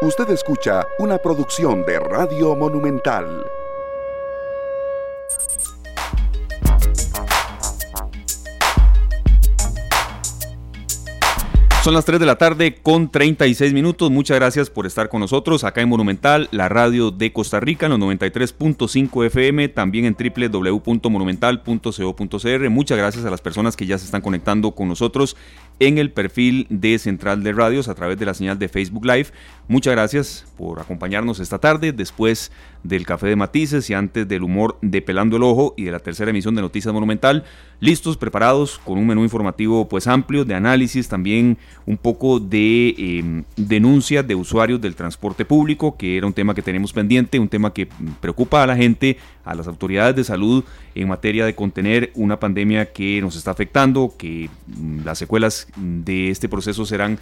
Usted escucha una producción de Radio Monumental. Son las 3 de la tarde con 36 minutos. Muchas gracias por estar con nosotros acá en Monumental, la radio de Costa Rica en los 93.5 FM, también en www.monumental.co.cr. Muchas gracias a las personas que ya se están conectando con nosotros en el perfil de Central de Radios a través de la señal de Facebook Live. Muchas gracias por acompañarnos esta tarde después del Café de Matices y antes del humor de Pelando el Ojo y de la tercera emisión de Noticias Monumental. Listos, preparados, con un menú informativo pues amplio, de análisis, también un poco de em, denuncias de usuarios del transporte público, que era un tema que tenemos pendiente, un tema que preocupa a la gente, a las autoridades de salud en materia de contener una pandemia que nos está afectando, que mm, las secuelas de este proceso serán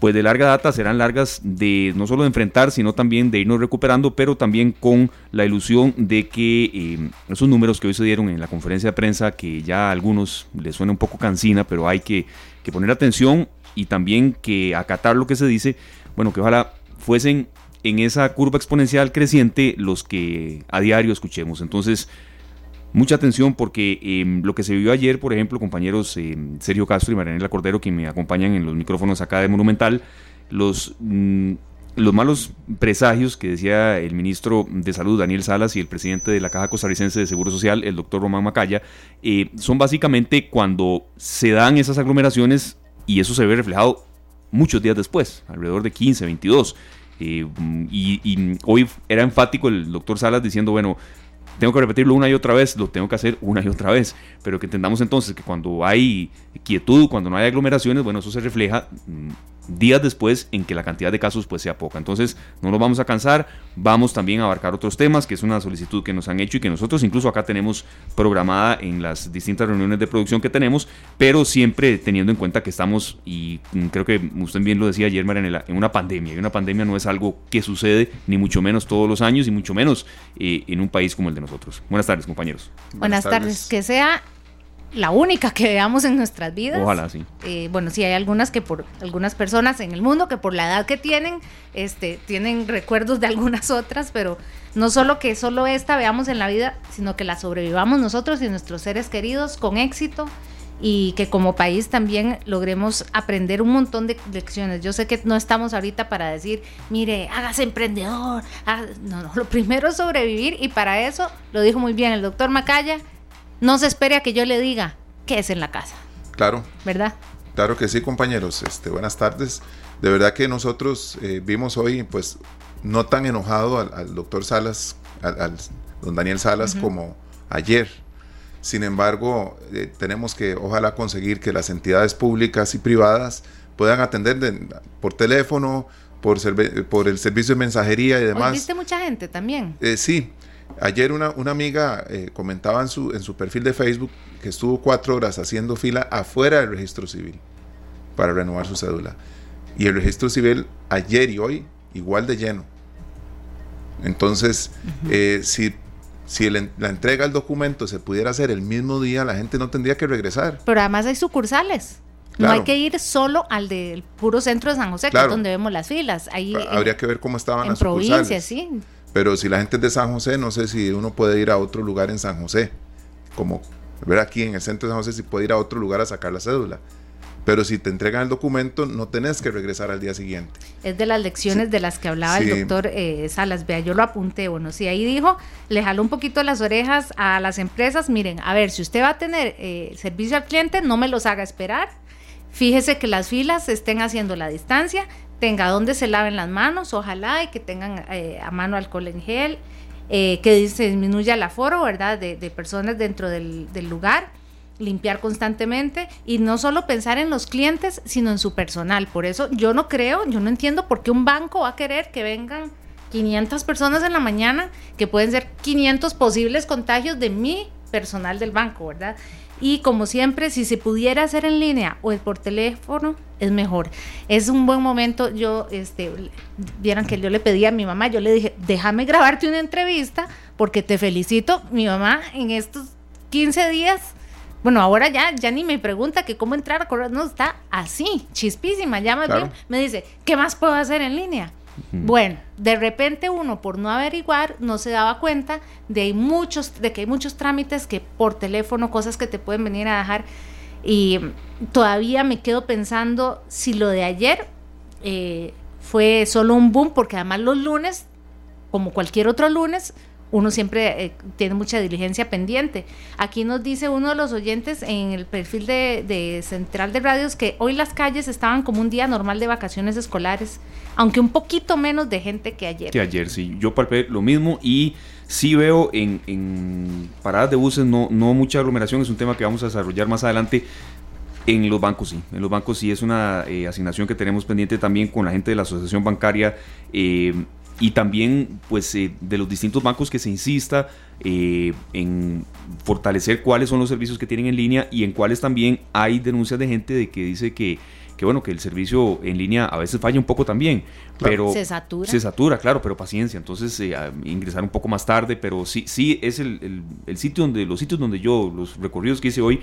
pues de larga data serán largas de no solo de enfrentar, sino también de irnos recuperando, pero también con la ilusión de que eh, esos números que hoy se dieron en la conferencia de prensa, que ya a algunos les suena un poco cansina, pero hay que, que poner atención y también que acatar lo que se dice, bueno, que ojalá fuesen en esa curva exponencial creciente los que a diario escuchemos. Entonces, mucha atención porque em, lo que se vio ayer, por ejemplo, compañeros em, Sergio Castro y Marianela Cordero, que me acompañan en los micrófonos acá de Monumental, los, mm, los malos presagios que decía el ministro de Salud, Daniel Salas, y el presidente de la Caja Costarricense de Seguro Social, el doctor Román Macaya, eh, son básicamente cuando se dan esas aglomeraciones y eso se ve reflejado muchos días después, alrededor de 15, 22. Eh, y, hoy era enfático el doctor Salas diciendo, bueno, tengo que repetirlo una y otra vez, lo tengo que hacer una y otra vez, pero que entendamos entonces que cuando hay quietud, cuando no hay aglomeraciones, bueno, eso se refleja mm, días después en que la cantidad de casos pues sea poca. Entonces no nos vamos a cansar, vamos también a abarcar otros temas, que es una solicitud que nos han hecho y que nosotros incluso acá tenemos programada en las distintas reuniones de producción que tenemos, pero siempre teniendo en cuenta que estamos, y creo que usted bien lo decía ayer, Marianela, en una pandemia, y una pandemia no es algo que sucede ni mucho menos todos los años y mucho menos eh, en un país como el de nosotros. Buenas tardes, compañeros. Buenas, tardes. Que sea la única que veamos en nuestras vidas. Ojalá, sí. Eh, bueno, sí, hay algunas que por algunas personas en el mundo que por la edad que tienen, este, tienen recuerdos de algunas otras, pero no solo que solo esta veamos en la vida, sino que la sobrevivamos nosotros y nuestros seres queridos con éxito y que como país también logremos aprender un montón de lecciones. Yo sé que no estamos ahorita para decir, mire, hágase emprendedor. No, no, lo primero es sobrevivir y para eso, lo dijo muy bien el doctor Macaya, no se espere a que yo le diga qué es en la casa. Claro. ¿Verdad? Claro que sí, compañeros. Este, buenas tardes. De verdad que nosotros eh, vimos hoy, pues, no tan enojado al, doctor Salas, al, don Daniel Salas, como ayer. Sin embargo, eh, tenemos que, ojalá, conseguir que las entidades públicas y privadas puedan atender por teléfono, por, por el servicio de mensajería y demás. ¿Viste mucha gente también? Eh, sí, Ayer una, una amiga eh, comentaba en su, en su perfil de Facebook que estuvo cuatro horas haciendo fila afuera del registro civil para renovar su cédula. Y el registro civil ayer y hoy igual de lleno. Entonces, eh, si, si la entrega del documento se pudiera hacer el mismo día, la gente no tendría que regresar. Pero además hay sucursales. No hay que ir solo al del puro centro de San José, que es donde vemos las filas. Ahí Habría que ver cómo estaban en las provincias, sí. Pero si la gente es de San José, no sé si uno puede ir a otro lugar en San José. Como ver aquí en el centro de San José si puede ir a otro lugar a sacar la cédula. Pero si te entregan el documento, no tenés que regresar al día siguiente. Es de las lecciones de las que hablaba el doctor eh, Salas. Vea, yo lo apunté. Bueno, si ahí dijo, le jaló un poquito las orejas a las empresas. Miren, a ver, si usted va a tener eh, servicio al cliente, no me los haga esperar. Fíjese que las filas estén haciendo la distancia tenga donde se laven las manos, ojalá, y que tengan eh, a mano alcohol en gel, eh, que se disminuya el aforo, ¿verdad?, de, personas dentro del, lugar, limpiar constantemente y no solo pensar en los clientes, sino en su personal. Por eso yo no creo, yo no entiendo por qué un banco va a querer que vengan 500 personas en la mañana, que pueden ser 500 posibles contagios de mi personal del banco, ¿verdad? Y como siempre, si se pudiera hacer en línea o por teléfono, es mejor. Es un buen momento. Yo, este, vieran que yo le pedí a mi mamá, yo le dije, déjame grabarte una entrevista porque te felicito. Mi mamá en estos 15 días, bueno, ahora ya, ya ni me pregunta que cómo entrar a correr, no, está así, chispísima, ya más bien me dice, ¿qué más puedo hacer en línea? Bueno, de repente uno por no averiguar no se daba cuenta de, muchos, de que hay muchos trámites que por teléfono, cosas que te pueden venir a dejar. Y todavía me quedo pensando si lo de ayer eh, fue solo un boom, porque además los lunes, como cualquier otro lunes, uno siempre eh, tiene mucha diligencia pendiente. Aquí nos dice uno de los oyentes en el perfil de, Central de Radios que hoy las calles estaban como un día normal de vacaciones escolares, aunque un poquito menos de gente que ayer. Que ayer, sí. Yo palpé lo mismo y sí veo en, paradas de buses no, no mucha aglomeración, es un tema que vamos a desarrollar más adelante. En los bancos sí, en los bancos sí es una eh, asignación que tenemos pendiente también con la gente de la Asociación Bancaria. Eh, y también pues eh, de los distintos bancos que se insista eh, en fortalecer cuáles son los servicios que tienen en línea y en cuáles también hay denuncias de gente de que dice que, que bueno que el servicio en línea a veces falla un poco también pero se satura. se satura claro pero paciencia. Entonces eh, ingresar un poco más tarde pero sí sí es el, el, el, sitio donde los sitios donde yo los recorridos que hice hoy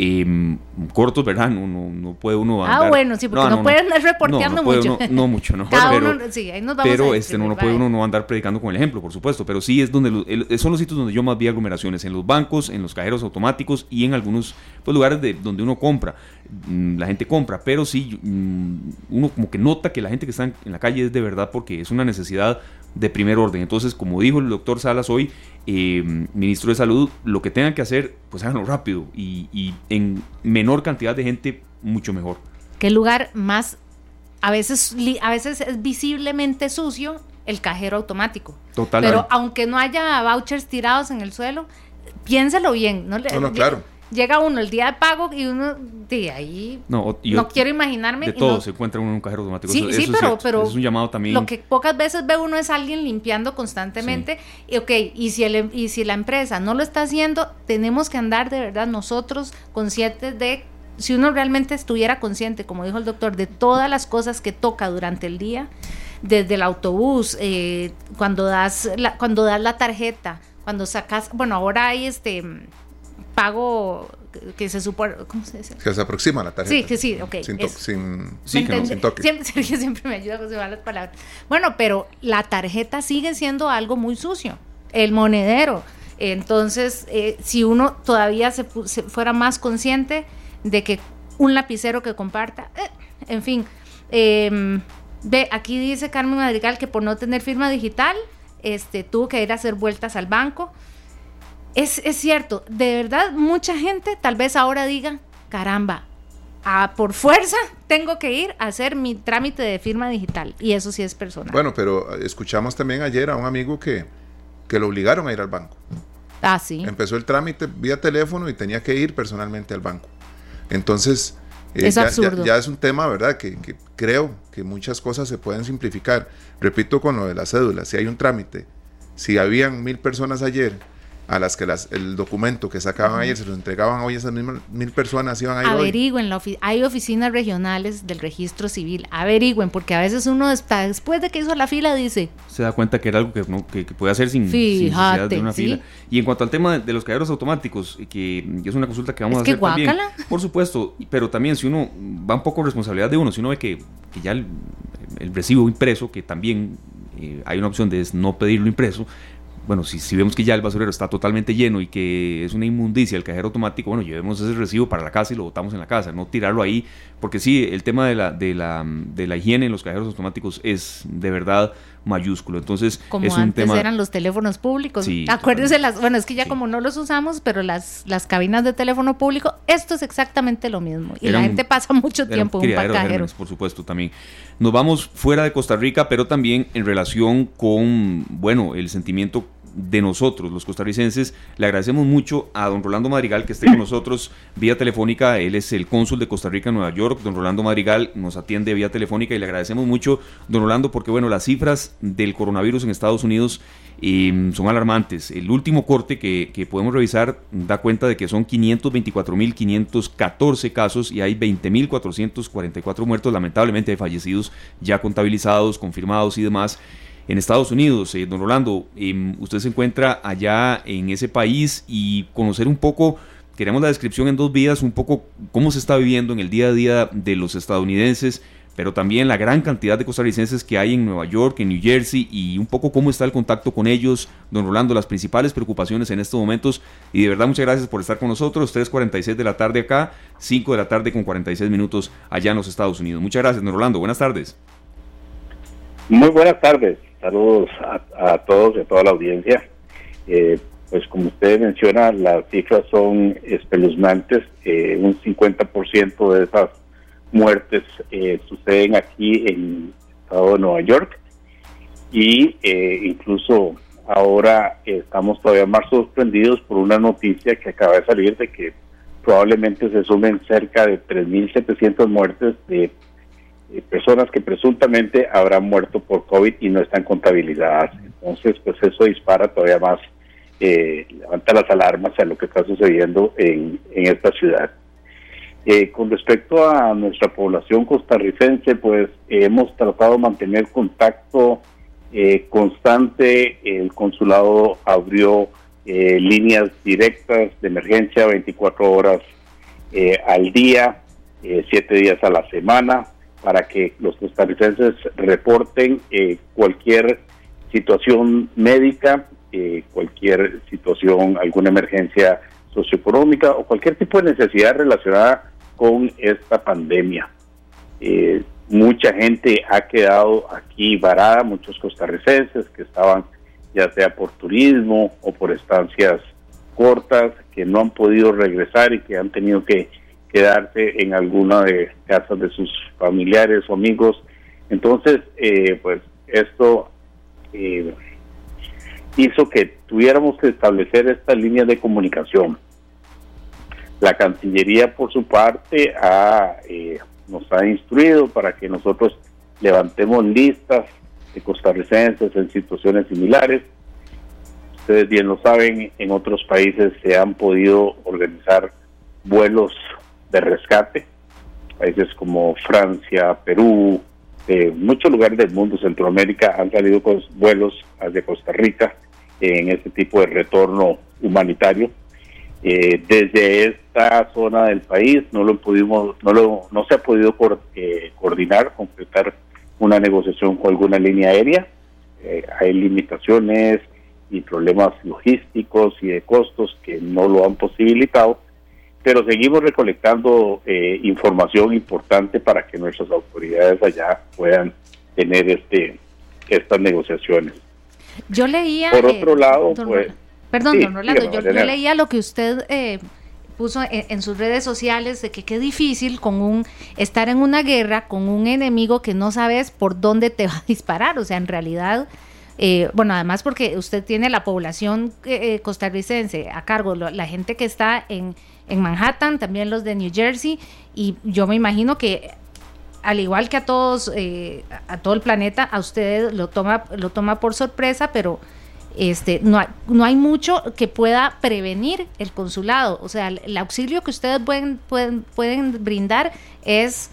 eh, cortos, ¿verdad? No, no, puede uno ah, andar... Ah, bueno, sí, porque no, puede andar reporteando mucho. no, mucho, no. pero, sí, ahí nos vamos pero este, no puede uno no andar predicando con el ejemplo, por supuesto. Pero sí es donde son los sitios donde yo más vi aglomeraciones, en los bancos, en los cajeros automáticos y en algunos pues, lugares de, donde uno compra. Mm, la gente compra, pero sí mm, uno como que nota que la gente que está en la calle es de verdad porque es una necesidad de primer orden. Entonces, como dijo el doctor Salas hoy, eh, ministro de Salud, lo que tengan que hacer, pues háganlo rápido y, en menor cantidad de gente, mucho mejor. ¿Qué lugar más, a veces, a veces es visiblemente sucio el cajero automático? Total. Pero aunque no haya vouchers tirados en el suelo, piénselo bien. No, no, no claro llega uno el día de pago y uno de ahí no, quiero imaginarme de todo se encuentra uno en un cajero automático. Sí, sí pero, pero es un llamado también. lo que pocas veces ve uno es alguien limpiando constantemente y ok y si el, y si la empresa no lo está haciendo tenemos que andar de verdad nosotros conscientes de si uno realmente estuviera consciente como dijo el doctor de todas las cosas que toca durante el día desde el autobús eh, cuando das la, cuando das la tarjeta cuando sacas bueno ahora hay este pago que se supone, ¿cómo se dice? Que se aproxima la tarjeta. Sí, que sí, ok. Sin, to sin, sí, que no, sin toque. Siempre, Sergio siempre me ayuda a conseguir las palabras. Bueno, pero la tarjeta sigue siendo algo muy sucio. El monedero. Entonces, eh, si uno todavía se, fuera más consciente de que un lapicero que comparta, eh, en fin. Eh, ve, aquí dice Carmen Madrigal que por no tener firma digital, este, tuvo que ir a hacer vueltas al banco es, cierto, de verdad mucha gente tal vez ahora diga, caramba, a, por fuerza tengo que ir a hacer mi trámite de firma digital y eso sí es personal. Bueno, pero escuchamos también ayer a un amigo que, que lo obligaron a ir al banco. Ah, sí. Empezó el trámite vía teléfono y tenía que ir personalmente al banco. Entonces, eh, ya, ya, es un tema, ¿verdad? Que, que, creo que muchas cosas se pueden simplificar. Repito con lo de la cédula, si hay un trámite, si habían mil personas ayer a las que las, el documento que sacaban ayer se los entregaban hoy esas mismas mil personas iban a ir averigüen la hay oficinas regionales del registro civil averigüen porque a veces uno después de que hizo la fila dice se da cuenta que era algo que, no, que, puede hacer sin, necesidad de una fila. y en cuanto al tema de, los cajeros automáticos que, es una consulta que vamos a hacer también. por supuesto pero también si uno va un poco responsabilidad de uno si uno ve que, que ya el, recibo impreso que también eh, hay una opción de no pedirlo impreso bueno, si, si, vemos que ya el basurero está totalmente lleno y que es una inmundicia el cajero automático, bueno, llevemos ese recibo para la casa y lo botamos en la casa, no tirarlo ahí, porque sí, el tema de la, de la, de la higiene en los cajeros automáticos es de verdad mayúsculo. Entonces, como es un antes eran los teléfonos públicos. Sí, Acuérdense las, bueno, es que ya como no los usamos, pero las, las cabinas de teléfono público, esto es exactamente lo mismo. Y la gente pasa mucho tiempo en un cajero. Por supuesto, también. Nos vamos fuera de Costa Rica, pero también en relación con, bueno, el sentimiento de nosotros, los costarricenses. Le agradecemos mucho a don Rolando Madrigal que esté con nosotros vía telefónica. Él es el cónsul de Costa Rica en Nueva York. Don Rolando Madrigal nos atiende vía telefónica y le agradecemos mucho, don Rolando, porque bueno, las cifras del coronavirus en Estados Unidos em, son alarmantes. El último corte que, que podemos revisar da cuenta de que son 524.514 casos y hay 20.444 muertos, lamentablemente fallecidos ya contabilizados, confirmados y demás en Estados Unidos. Eh, don Rolando, em, usted se encuentra allá en ese país y conocer un poco, queremos la descripción en dos vías, un poco cómo se está viviendo en el día a día de los estadounidenses pero también la gran cantidad de costarricenses que hay en Nueva York, en New Jersey y un poco cómo está el contacto con ellos, don Rolando, las principales preocupaciones en estos momentos. Y de verdad muchas gracias por estar con nosotros. 3.46 de la tarde acá, 5 de la tarde con 46 minutos allá en los Estados Unidos. Muchas gracias, don Rolando. Buenas tardes. Muy buenas tardes. Saludos a, todos y a toda la audiencia. Eh, pues como usted menciona, las cifras son espeluznantes. Eh, un 50% de esas muertes eh, suceden aquí en el estado de Nueva York y eh, incluso ahora estamos todavía más sorprendidos por una noticia que acaba de salir de que probablemente se sumen cerca de 3.700 muertes de, personas que presuntamente habrán muerto por COVID y no están contabilizadas. Entonces, pues eso dispara todavía más, eh, levanta las alarmas a lo que está sucediendo en, en esta ciudad. Eh, con respecto a nuestra población costarricense, pues hemos tratado de mantener contacto eh, constante. El consulado abrió eh, líneas directas de emergencia 24 horas al día, 7 días a la semana, para que los costarricenses reporten cualquier situación médica, cualquier situación, alguna emergencia socioeconómica o cualquier tipo de necesidad relacionada con esta pandemia. Eh, mucha gente ha quedado aquí varada, muchos costarricenses que estaban ya sea por turismo o por estancias cortas, que no han podido regresar y que han tenido que quedarse en alguna de casas de sus familiares o amigos. Entonces, eh, pues esto eh, hizo que tuviéramos que establecer esta línea de comunicación. La Cancillería, por su parte, eh, nos ha instruido para que nosotros levantemos listas de costarricenses en situaciones similares. Ustedes bien lo saben, en otros países se han podido organizar vuelos de rescate, países como Francia, Perú, de muchos lugares del mundo, Centroamérica, han salido con vuelos hacia Costa Rica en este tipo de retorno humanitario. Eh, desde esta zona del país no lo pudimos, no lo, no se ha podido eh, coordinar, completar una negociación con alguna línea aérea. Eh, hay limitaciones y problemas logísticos y de costos que no lo han posibilitado, pero seguimos recolectando información importante para que nuestras autoridades allá puedan tener este estas negociaciones. Yo leía. Por otro lado, pues Perdón, don Rolando, yo, leía lo que usted eh, puso en, sus redes sociales de que qué difícil con un estar en una guerra con un enemigo que no sabes por dónde te va a disparar. O sea, en realidad, eh, bueno, además porque usted tiene la población eh, costarricense a cargo, la gente que está en, en Manhattan, también los de New Jersey, y yo me imagino que al igual que a todos, a todo el planeta, a usted lo toma, lo toma por sorpresa, pero este, no, hay, no hay mucho que pueda prevenir el consulado. O sea, el, auxilio que ustedes pueden, pueden, pueden brindar es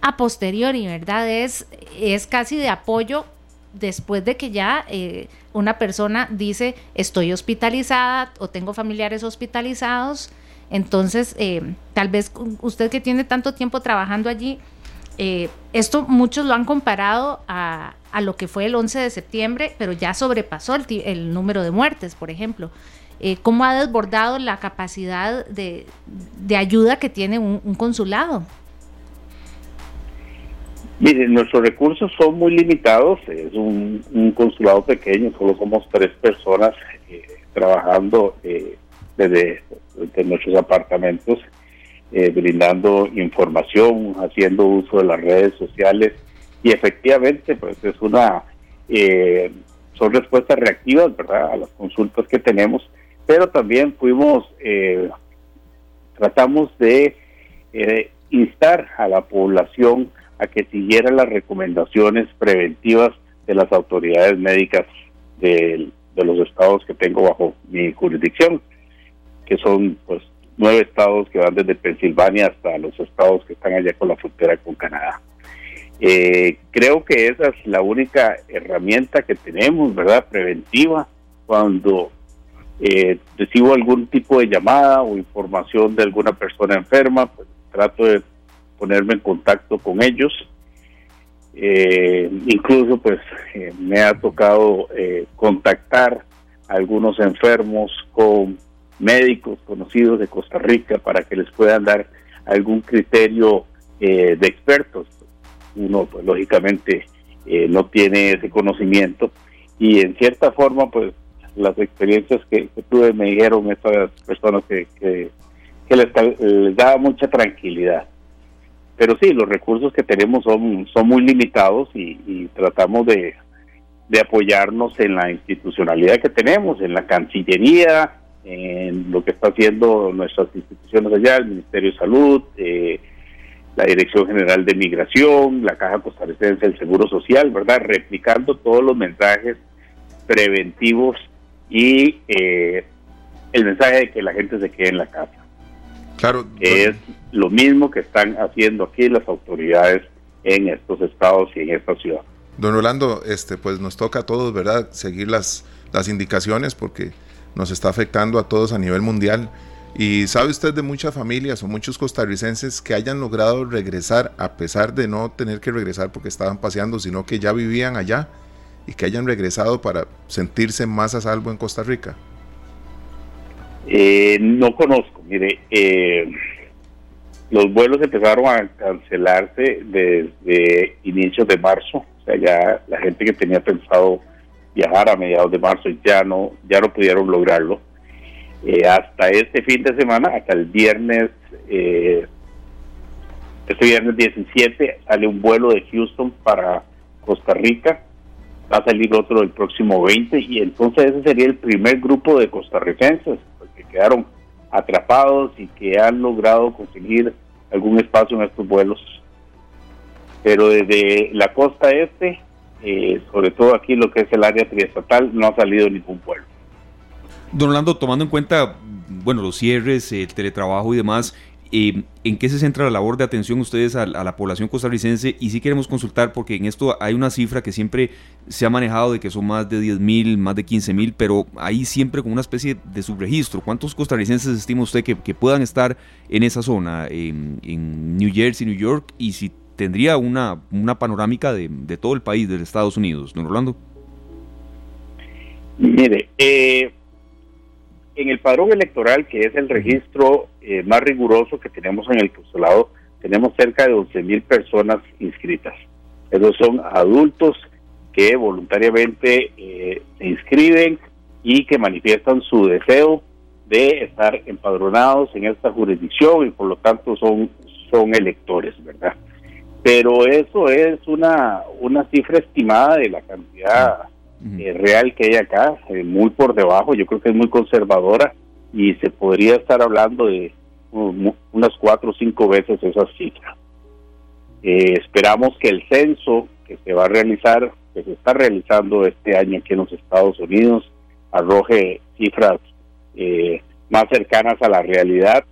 a posteriori, ¿verdad? Es, es casi de apoyo después de que ya eh, una persona dice estoy hospitalizada o tengo familiares hospitalizados. Entonces, eh, tal vez usted que tiene tanto tiempo trabajando allí, eh, esto muchos lo han comparado a, a, lo que fue el 11 de septiembre, pero ya sobrepasó el, número de muertes, por ejemplo. Eh, ¿Cómo ha desbordado la capacidad de, ayuda que tiene un, consulado? Mire, nuestros recursos son muy limitados, es un, consulado pequeño, solo somos tres personas eh, trabajando desde, nuestros apartamentos eh, brindando información, haciendo uso de las redes sociales. Y efectivamente pues es una eh, son respuestas reactivas verdad a las consultas que tenemos. Pero también fuimos eh, tratamos de instar a la población a que siguiera las recomendaciones preventivas de las autoridades médicas de los estados que tengo bajo mi jurisdicción que son pues nueve estados que van desde Pensilvania hasta los estados que están allá con la frontera con Canadá. Eh, creo que esa es la única herramienta que tenemos, ¿verdad? Preventiva, cuando eh, recibo algún tipo de llamada o información de alguna persona enferma, pues trato de ponerme en contacto con ellos. Eh, incluso pues me ha tocado contactar a algunos enfermos con médicos conocidos de Costa Rica para que les puedan dar algún criterio de expertos. Uno pues lógicamente no tiene ese conocimiento y en cierta forma pues las experiencias que, tuve me dijeron estas personas que, que, les, les daba mucha tranquilidad pero sí, los recursos que tenemos son, son muy limitados y, tratamos de, apoyarnos en la institucionalidad que tenemos, en la Cancillería, en lo que está haciendo nuestras instituciones allá, el Ministerio de Salud, eh, la Dirección General de Migración, la Caja Costarricense del Seguro Social, ¿verdad? Replicando todos los mensajes preventivos y eh, el mensaje de que la gente se quede en la casa. Claro. es lo mismo que están haciendo aquí las autoridades en estos estados y en esta ciudad. Don Orlando, este, pues nos toca a todos, ¿verdad?, seguir las, las indicaciones porque nos está afectando a todos a nivel mundial. Y sabe usted de muchas familias o muchos costarricenses que hayan logrado regresar a pesar de no tener que regresar porque estaban paseando, sino que ya vivían allá y que hayan regresado para sentirse más a salvo en Costa Rica. Eh, no conozco, mire, eh, los vuelos empezaron a cancelarse desde inicios de marzo, o sea, ya la gente que tenía pensado viajar a mediados de marzo ya no, ya no pudieron lograrlo. Eh, hasta este fin de semana, hasta el viernes, este viernes 17, sale un vuelo de Houston para Costa Rica, va a salir otro el próximo 20 y entonces ese sería el primer grupo de costarricenses quedaron atrapados y que han logrado conseguir algún espacio en estos vuelos. Pero desde la costa este, eh, sobre todo aquí lo que es el área triestatal, no ha salido ningún vuelo. Don Orlando, tomando en cuenta, bueno, los cierres, el teletrabajo y demás, ¿En qué se centra la labor de atención ustedes a, la población costarricense? Y sí queremos consultar, porque en esto hay una cifra que siempre se ha manejado de que son más de 10 mil, más de 15 mil, pero ahí siempre con una especie de subregistro. ¿Cuántos costarricenses estima usted que, puedan estar en esa zona, en, New Jersey, New York? Y si tendría una, una panorámica de, todo el país, de Estados Unidos, don Orlando. Mire, eh, en el padrón electoral, que es el registro eh, más riguroso que tenemos en el consulado, tenemos cerca de 11 mil personas inscritas. Esos son adultos que voluntariamente eh, se inscriben y que manifiestan su deseo de estar empadronados en esta jurisdicción y por lo tanto son, son electores, ¿verdad? Pero eso es una, una cifra estimada de la cantidad eh, real que hay acá, muy por debajo, yo creo que es muy conservadora y se podría estar hablando de unas cuatro o cinco veces esa cifra. Eh, esperamos que el censo que se va a realizar, que se está realizando este año aquí en los Estados Unidos, arroje cifras eh, más cercanas a la realidad,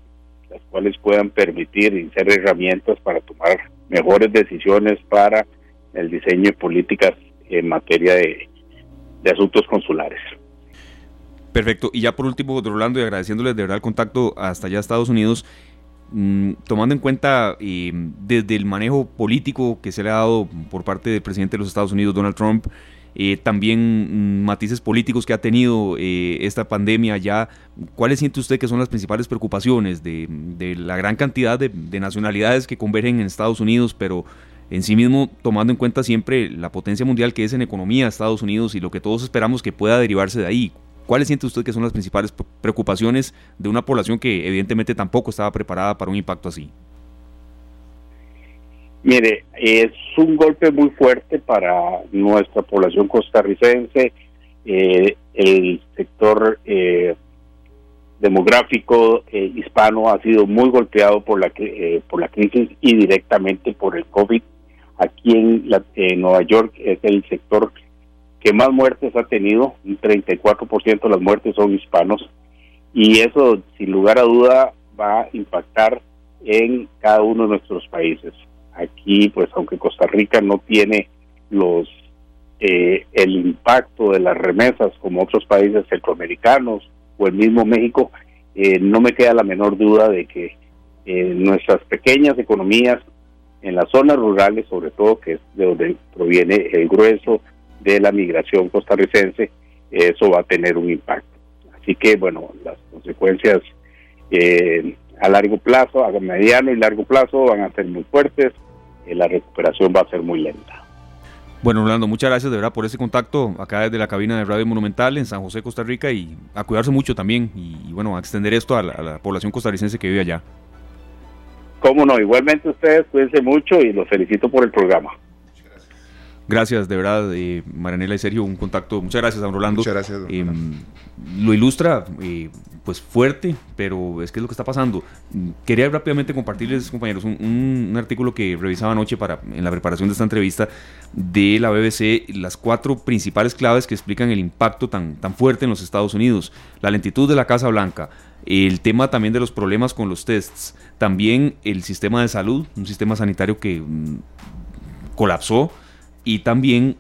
las cuales puedan permitir y ser herramientas para tomar mejores decisiones para el diseño de políticas en materia de, asuntos consulares. Perfecto. Y ya por último, Rolando, y agradeciéndoles de verdad el contacto hasta allá Estados Unidos, mm, tomando en cuenta eh, desde el manejo político que se le ha dado por parte del presidente de los Estados Unidos, Donald Trump, eh, también mm, matices políticos que ha tenido eh, esta pandemia ya, ¿cuáles siente usted que son las principales preocupaciones de, la gran cantidad de, de, nacionalidades que convergen en Estados Unidos, pero en sí mismo tomando en cuenta siempre la potencia mundial que es en economía Estados Unidos y lo que todos esperamos que pueda derivarse de ahí? ¿Cuáles siente usted que son las principales preocupaciones de una población que evidentemente tampoco estaba preparada para un impacto así? Mire, es un golpe muy fuerte para nuestra población costarricense. Eh, el sector eh, demográfico eh, hispano ha sido muy golpeado por la por la crisis y directamente por el COVID. Aquí en, en Nueva York es el sector que más muertes ha tenido, un 34% de las muertes son hispanos, y eso sin lugar a duda va a impactar en cada uno de nuestros países. Aquí, pues aunque Costa Rica no tiene los eh, el impacto de las remesas como otros países centroamericanos o el mismo México, eh, no me queda la menor duda de que eh, nuestras pequeñas economías en las zonas rurales, sobre todo, que es de donde proviene el grueso de la migración costarricense, eso va a tener un impacto. Así que, bueno, las consecuencias eh, a largo plazo, a mediano y largo plazo van a ser muy fuertes, la recuperación va a ser muy lenta. Bueno, Orlando, muchas gracias de verdad por ese contacto acá desde la cabina de Radio Monumental en San José, Costa Rica y a cuidarse mucho también y, bueno, a extender esto a la, población costarricense que vive allá. Cómo no, igualmente ustedes cuídense mucho y los felicito por el programa. Gracias, de verdad, eh, Marianela y Sergio, un contacto. Muchas gracias, don Rolando. Muchas gracias. Eh, lo ilustra, eh, pues fuerte, pero es que es lo que está pasando. Quería rápidamente compartirles, compañeros, un, artículo que revisaba anoche para, en la preparación de esta entrevista de la BBC, las cuatro principales claves que explican el impacto tan, tan fuerte en los Estados Unidos. La lentitud de la Casa Blanca, el tema también de los problemas con los tests, también el sistema de salud, un sistema sanitario que mm, colapsó y también,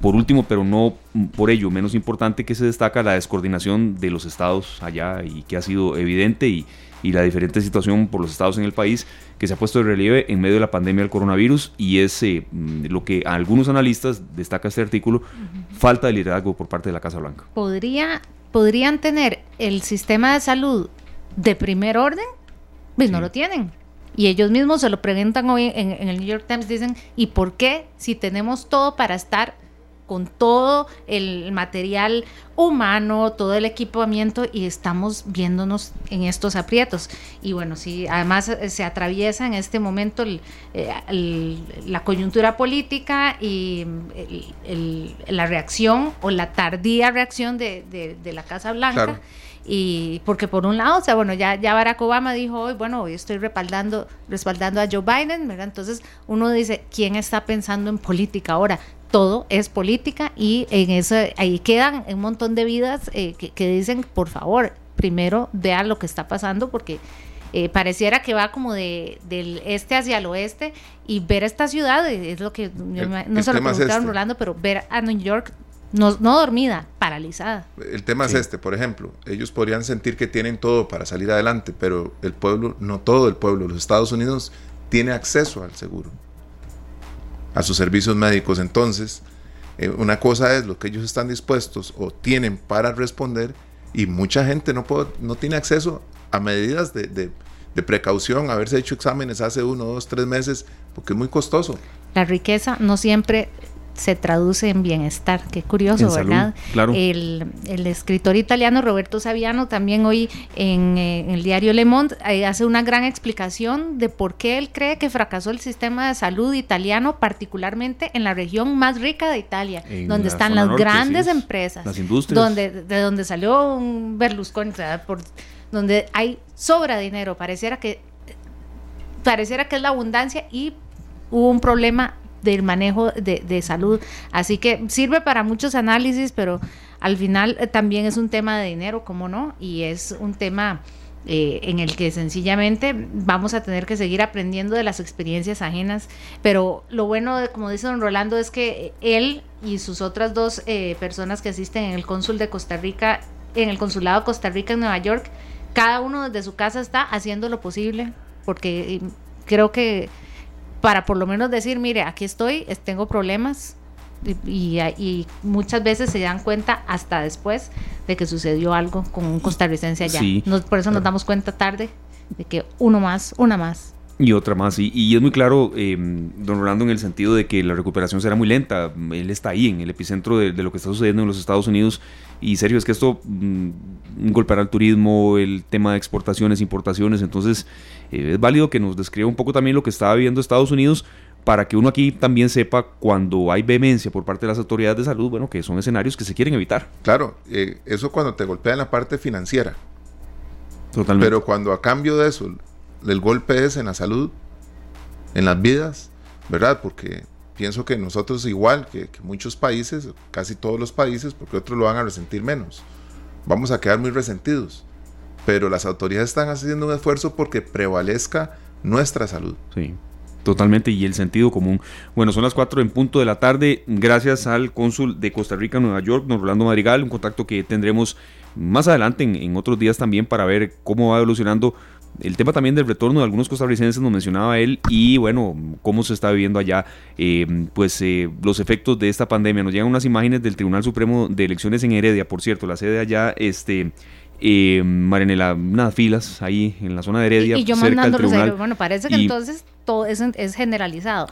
por último, pero no por ello menos importante, que se destaca la descoordinación de los estados allá y que ha sido evidente y, la diferente situación por los estados en el país que se ha puesto de relieve en medio de la pandemia del coronavirus y es eh, lo que a algunos analistas destaca este artículo, falta de liderazgo por parte de la Casa Blanca. ¿Podría, ¿Podrían tener el sistema de salud de primer orden? Pues no lo tienen. Y ellos mismos se lo preguntan hoy en, el New York Times, dicen, ¿y por qué si tenemos todo para estar con todo el material humano, todo el equipamiento y estamos viéndonos en estos aprietos. Y bueno, sí, además eh, se atraviesa en este momento eh, la coyuntura política y la reacción o la tardía reacción de, la Casa Blanca y porque por un lado, o sea, bueno, ya, ya Barack Obama dijo hoy, bueno, hoy estoy respaldando, respaldando a Joe Biden, ¿verdad? Entonces uno dice, ¿quién está pensando en política ahora? Todo es política y en eso, ahí quedan un montón de vidas eh, que, dicen, por favor, primero vean lo que está pasando porque eh, pareciera que va como de, del este hacia el oeste y ver esta ciudad es lo que no se lo preguntaron este. Rolando, pero ver a New York no, dormida, paralizada. El tema es este, por ejemplo, ellos podrían sentir que tienen todo para salir adelante, pero el pueblo, no todo el pueblo, los Estados Unidos tiene acceso al seguro, a sus servicios médicos. Entonces, eh, una cosa es lo que ellos están dispuestos o tienen para responder y mucha gente no, no tiene acceso a medidas de, de, de precaución, haberse hecho exámenes hace uno, dos, tres meses, porque es muy costoso. La riqueza no siempre se traduce en bienestar. Qué curioso, ¿verdad? El, escritor italiano Roberto Saviano también hoy en, eh, el diario Le Monde eh, hace una gran explicación de por qué él cree que fracasó el sistema de salud italiano, particularmente en la región más rica de Italia, donde están las grandes empresas, las industrias. Donde, de donde salió un Berlusconi, por, donde hay sobra dinero, pareciera que pareciera que es la abundancia y hubo un problema del manejo de, salud. Así que sirve para muchos análisis, pero al final eh, también es un tema de dinero, ¿cómo no? Y es un tema eh, en el que sencillamente vamos a tener que seguir aprendiendo de las experiencias ajenas. Pero lo bueno, como dice don Rolando, es que él y sus otras dos eh, personas que asisten en el cónsul de Costa Rica, en el consulado de Costa Rica en Nueva York, cada uno desde su casa está haciendo lo posible, porque creo que para por lo menos decir, mire, aquí estoy, tengo problemas. Y, muchas veces se dan cuenta hasta después de que sucedió algo con un costarricense allá. por eso nos damos cuenta tarde de que uno más, una más. Y otra más, y, es muy claro, em, don Rolando, en el sentido de que la recuperación será muy lenta. Él está ahí, en el epicentro de, lo que está sucediendo en los Estados Unidos. Y serio, es que esto mm, golpeará el turismo, el tema de exportaciones, importaciones. Entonces, eh, es válido que nos describa un poco también lo que está viviendo Estados Unidos para que uno aquí también sepa cuando hay vehemencia por parte de las autoridades de salud, bueno, que son escenarios que se quieren evitar. Claro, eh, eso cuando te golpea en la parte financiera. Totalmente. Pero cuando a cambio de eso el golpe es en la salud, en las vidas, ¿verdad? Porque pienso que nosotros igual que, muchos países, casi todos los países, porque otros lo van a resentir menos, vamos a quedar muy resentidos pero las autoridades están haciendo un esfuerzo porque prevalezca nuestra salud. Sí. Totalmente, y el sentido común. Bueno, son las 4 en punto de la tarde. Gracias al cónsul de Costa Rica, Nueva York, don Rolando Madrigal, un contacto que tendremos más adelante en, otros días también para ver cómo va evolucionando el tema también del retorno de algunos costarricenses nos mencionaba él y bueno, cómo se está viviendo allá, eh, pues eh, los efectos de esta pandemia. Nos llegan unas imágenes del Tribunal Supremo de Elecciones en Heredia, por cierto, la sede allá, este... Eh, Marinela, unas filas ahí en la zona de Heredia. Y, yo cerca del bueno, parece que entonces todo es, es generalizado.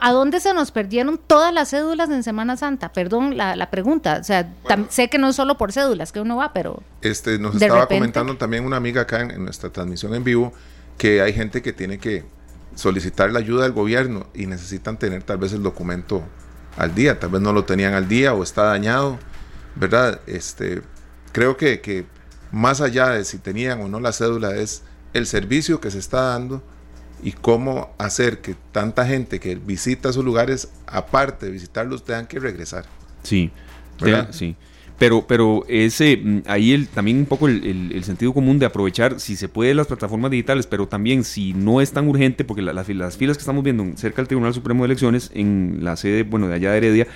¿A dónde se nos perdieron todas las cédulas en Semana Santa? Perdón la, pregunta. O sea, sé que no es solo por cédulas que uno va, pero. Este, nos estaba comentando también una amiga acá en, nuestra transmisión en vivo que hay gente que tiene que solicitar la ayuda del gobierno y necesitan tener tal vez el documento al día. Tal vez no lo tenían al día o está dañado, ¿verdad? Este, creo que, que más allá de si tenían o no la cédula, es el servicio que se está dando y cómo hacer que tanta gente que visita esos lugares, aparte de visitarlos, tengan que regresar. Sí, sí. Pero, pero ese, mm, ahí el, también un poco el, sentido común de aprovechar, si se puede, las plataformas digitales, pero también si no es tan urgente, porque las filas que estamos viendo cerca del Tribunal Supremo de Elecciones, en la sede, bueno, de allá de Heredia,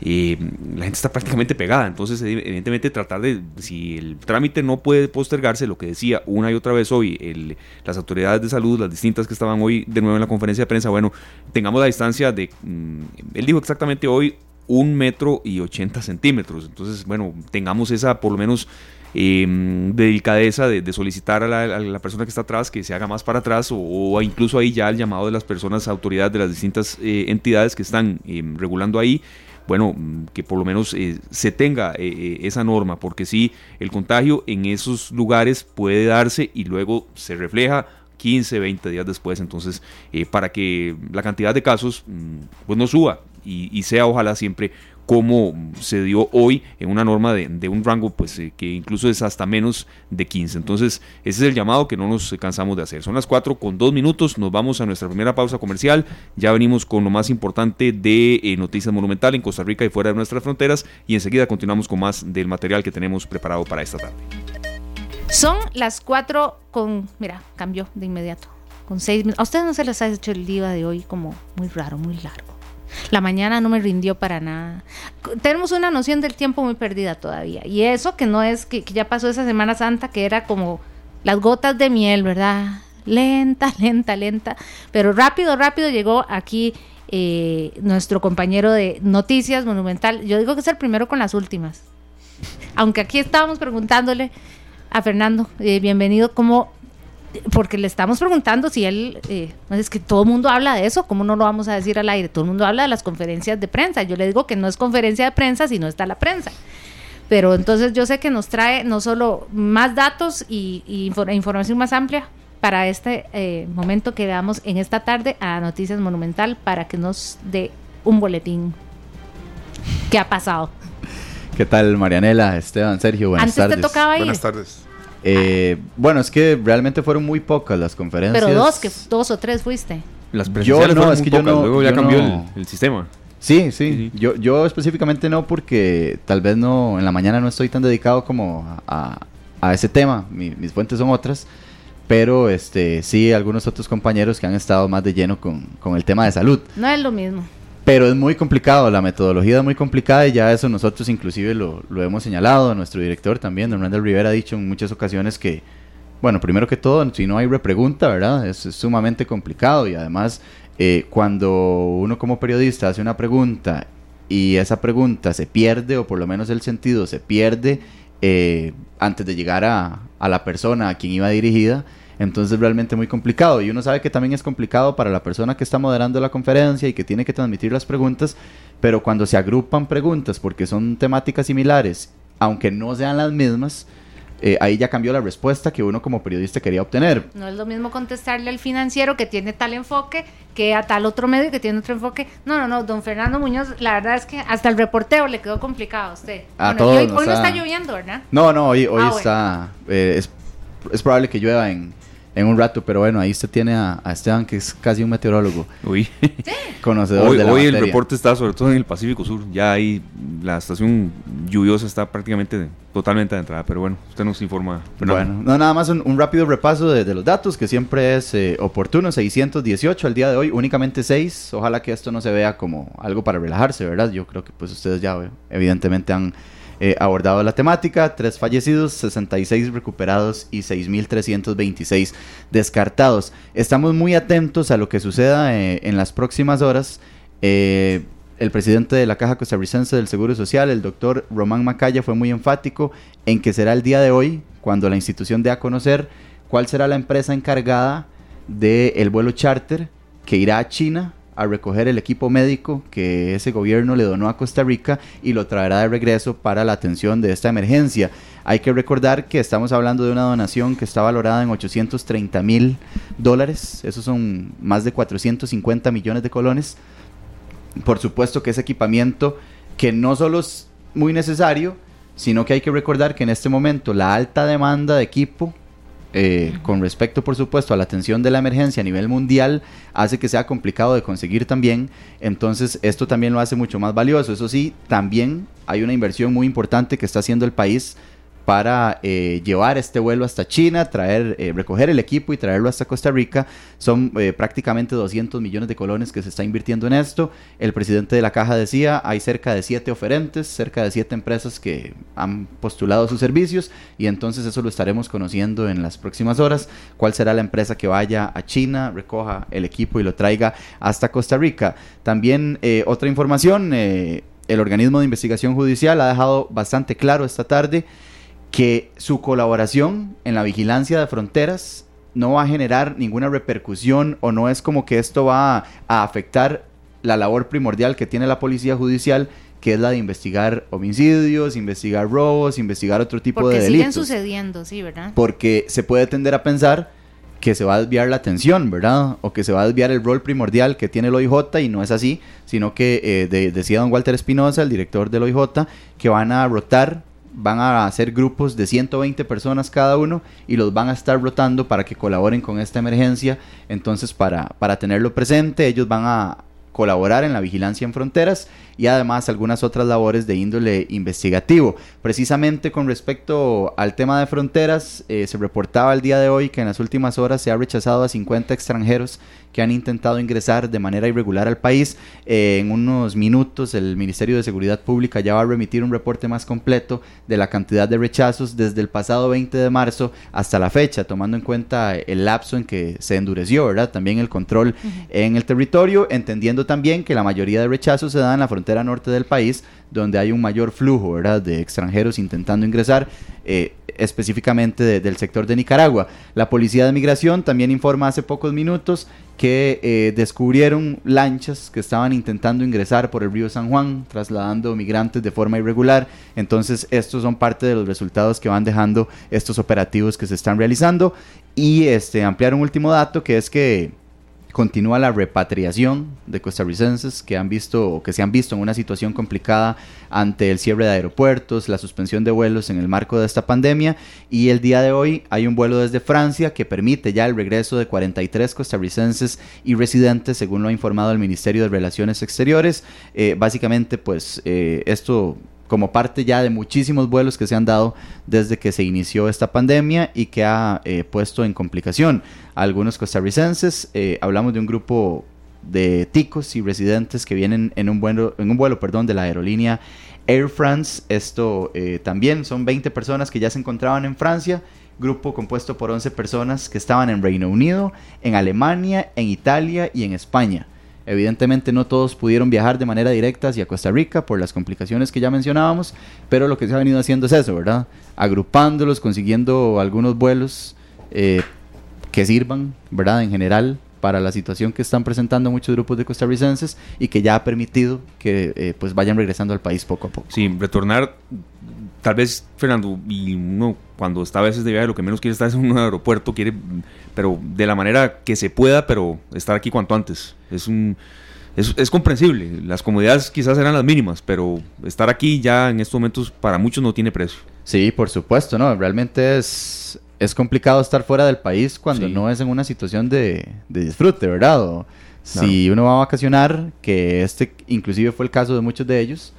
la gente está prácticamente pegada. Entonces, evidentemente, tratar de, si el trámite no puede postergarse, lo que decía una y otra vez hoy las autoridades de salud, las distintas que estaban hoy de nuevo en la conferencia de prensa, bueno, tengamos la distancia de, mm, él dijo exactamente hoy, un metro y 80 centímetros. Entonces, bueno, tengamos esa por lo menos eh, delicadeza de, solicitar a la, persona que está atrás que se haga más para atrás o, incluso ahí ya el llamado de las personas, autoridades de las distintas eh, entidades que están em, regulando ahí bueno, mm, que por lo menos eh, se tenga eh, eh, esa norma, porque si el contagio en esos lugares puede darse y luego se refleja 15, 20 días después, entonces para que la cantidad de casos mm, pues no suba y sea ojalá siempre como se dio hoy en una norma de, un rango pues eh, que incluso es hasta menos de 15. Entonces, ese es el llamado que no nos cansamos de hacer. Son las 4 con 2 minutos, nos vamos a nuestra primera pausa comercial. Ya venimos con lo más importante de eh, Noticias Monumental en Costa Rica y fuera de nuestras fronteras y enseguida continuamos con más del material que tenemos preparado para esta tarde. Son las 4 con, mira, cambió de inmediato, con 6 minutos. A ustedes no se les ha hecho el día de hoy como muy raro, muy largo. La mañana no me rindió para nada. Tenemos una noción del tiempo muy perdida todavía. Y eso que no es que, ya pasó esa Semana Santa, que era como las gotas de miel, ¿verdad? Lenta, lenta, lenta. Pero rápido, rápido llegó aquí eh, nuestro compañero de Noticias Monumental. Yo digo que es el primero con las últimas. Aunque aquí estábamos preguntándole a Fernando, eh, bienvenido, cómo porque le estamos preguntando si él, eh, es que todo el mundo habla de eso, ¿cómo no lo vamos a decir al aire? Todo el mundo habla de las conferencias de prensa. Yo le digo que no es conferencia de prensa si no está la prensa. Pero entonces yo sé que nos trae no solo más datos y, información más amplia para este eh, momento que veamos en esta tarde a Noticias Monumental para que nos dé un boletín. ¿Qué ha pasado? ¿Qué tal, Marianela, Esteban, Sergio? Buenas tardes. Te tocaba ir. Buenas tardes. Eh, bueno, es que realmente fueron muy pocas las conferencias. Pero dos, que dos o tres fuiste. Las presenciales no, es que yo no, luego ya cambió el, sistema. Sí, sí, Yo, yo específicamente no porque tal vez no en la mañana no estoy tan dedicado como a, ese tema. mis fuentes son otras. Pero este sí, algunos otros compañeros que han estado más de lleno con, con el tema de salud. No es lo mismo. Pero es muy complicado, la metodología es muy complicada y ya eso nosotros inclusive lo, lo hemos señalado, nuestro director también, don Randall Rivera, ha dicho en muchas ocasiones que, bueno, primero que todo, si no hay repregunta, ¿verdad? Es, sumamente complicado y además eh, cuando uno como periodista hace una pregunta y esa pregunta se pierde o por lo menos el sentido se pierde eh, antes de llegar a, a la persona a quien iba dirigida, entonces es realmente muy complicado. Y uno sabe que también es complicado para la persona que está moderando la conferencia y que tiene que transmitir las preguntas, pero cuando se agrupan preguntas porque son temáticas similares, aunque no sean las mismas, eh, ahí ya cambió la respuesta que uno como periodista quería obtener. No es lo mismo contestarle al financiero que tiene tal enfoque que a tal otro medio que tiene otro enfoque. No, no, no, don Fernando Muñoz, la verdad es que hasta el reporteo le quedó complicado a usted. A todos hoy, no está lloviendo, ¿verdad? No, no, hoy, hoy ah, está... Eh, es, es probable que llueva en, en un rato, pero bueno, ahí usted tiene a, Esteban, que es casi un meteorólogo. Uy. Conocedor hoy, de la Hoy el reporte está sobre todo en el Pacífico Sur. Ya ahí la estación lluviosa está prácticamente totalmente de entrada, pero bueno, usted nos informa. Bueno, no, nada más un, rápido repaso de, los datos, que siempre es eh, oportuno, 618 al día de hoy, únicamente 6, ojalá que esto no se vea como algo para relajarse, ¿verdad? Yo creo que pues ustedes ya evidentemente han eh, abordado la temática, 3 fallecidos, 66 recuperados y 6.326 descartados. Estamos muy atentos a lo que suceda eh, en las próximas horas. Eh, el presidente de la Caja Costarricense del Seguro Social, el doctor Román Macaya, fue muy enfático en que será el día de hoy cuando la institución dé a conocer cuál será la empresa encargada del vuelo charter que irá a China a recoger el equipo médico que ese gobierno le donó a Costa Rica y lo traerá de regreso para la atención de esta emergencia. Hay que recordar que estamos hablando de una donación que está valorada en 830 mil dólares, esos son más de 450 millones de colones por supuesto que es equipamiento que no solo es muy necesario, sino que hay que recordar que en este momento la alta demanda de equipo, eh, con respecto por supuesto a la atención de la emergencia a nivel mundial, hace que sea complicado de conseguir también. Entonces esto también lo hace mucho más valioso. Eso sí, también hay una inversión muy importante que está haciendo el país para eh, llevar este vuelo hasta China, traer, eh, recoger el equipo y traerlo hasta Costa Rica. Son eh, prácticamente 200 millones de colones que se está invirtiendo en esto. El presidente de la caja decía, hay cerca de siete oferentes, cerca de siete empresas que han postulado sus servicios y entonces eso lo estaremos conociendo en las próximas horas. ¿Cuál será la empresa que vaya a China, recoja el equipo y lo traiga hasta Costa Rica? También otra información, el organismo de investigación judicial ha dejado bastante claro esta tarde que su colaboración en la vigilancia de fronteras no va a generar ninguna repercusión o no es como que esto va a, afectar la labor primordial que tiene la policía judicial, que es la de investigar homicidios, investigar robos, investigar otro tipo de delitos. siguen sucediendo, sí, ¿verdad? Porque se puede tender a pensar que se va a desviar la atención, ¿verdad? O que se va a desviar el rol primordial que tiene el OIJ y no es así, sino que eh, decía don Walter Espinosa, el director del OIJ, que van a rotar van a hacer grupos de 120 personas cada uno y los van a estar rotando para que colaboren con esta emergencia. Entonces, para, para tenerlo presente, ellos van a colaborar en la vigilancia en fronteras y además algunas otras labores de índole investigativo. Precisamente con respecto al tema de fronteras, eh, se reportaba el día de hoy que en las últimas horas se ha rechazado a 50 extranjeros que han intentado ingresar de manera irregular al país. Eh, en unos minutos el Ministerio de Seguridad Pública ya va a remitir un reporte más completo de la cantidad de rechazos desde el pasado 20 de marzo hasta la fecha, tomando en cuenta el lapso en que se endureció, ¿verdad? También el control en el territorio, entendiendo también que la mayoría de rechazos se dan en la frontera norte del país, donde hay un mayor flujo, ¿verdad? De extranjeros intentando ingresar. Eh, específicamente del sector de Nicaragua. La Policía de Migración también informa hace pocos minutos que eh, descubrieron lanchas que estaban intentando ingresar por el río San Juan, trasladando migrantes de forma irregular. Entonces, estos son parte de los resultados que van dejando estos operativos que se están realizando. Y este, ampliar un último dato, que es que continúa la repatriación de costarricenses que han visto o que se han visto en una situación complicada ante el cierre de aeropuertos, la suspensión de vuelos en el marco de esta pandemia y el día de hoy hay un vuelo desde Francia que permite ya el regreso de 43 costarricenses y residentes según lo ha informado el Ministerio de Relaciones Exteriores. Eh, básicamente pues eh, esto como parte ya de muchísimos vuelos que se han dado desde que se inició esta pandemia y que ha eh, puesto en complicación a algunos costarricenses. Eh, hablamos de un grupo de ticos y residentes que vienen en un vuelo, en un vuelo perdón, de la aerolínea Air France. Esto eh, también son 20 personas que ya se encontraban en Francia grupo compuesto por 11 personas que estaban en Reino Unido, en Alemania, en Italia y en España. Evidentemente no todos pudieron viajar de manera directa hacia Costa Rica por las complicaciones que ya mencionábamos, pero lo que se ha venido haciendo es eso, ¿verdad? Agrupándolos, consiguiendo algunos vuelos eh, que sirvan, ¿verdad? En general para la situación que están presentando muchos grupos de costarricenses y que ya ha permitido que eh, pues vayan regresando al país poco a poco. Sí, retornar, tal vez, Fernando, y uno cuando está a veces de viaje lo que menos quiere estar es en un aeropuerto, quiere pero de la manera que se pueda, pero estar aquí cuanto antes. Es un es, comprensible. Las comodidades quizás eran las mínimas, pero estar aquí ya en estos momentos para muchos no tiene precio. Sí, por supuesto, no. Realmente es, es complicado estar fuera del país cuando no es en una situación de, disfrute, ¿verdad? si uno va a vacacionar, que este inclusive fue el caso de muchos de ellos,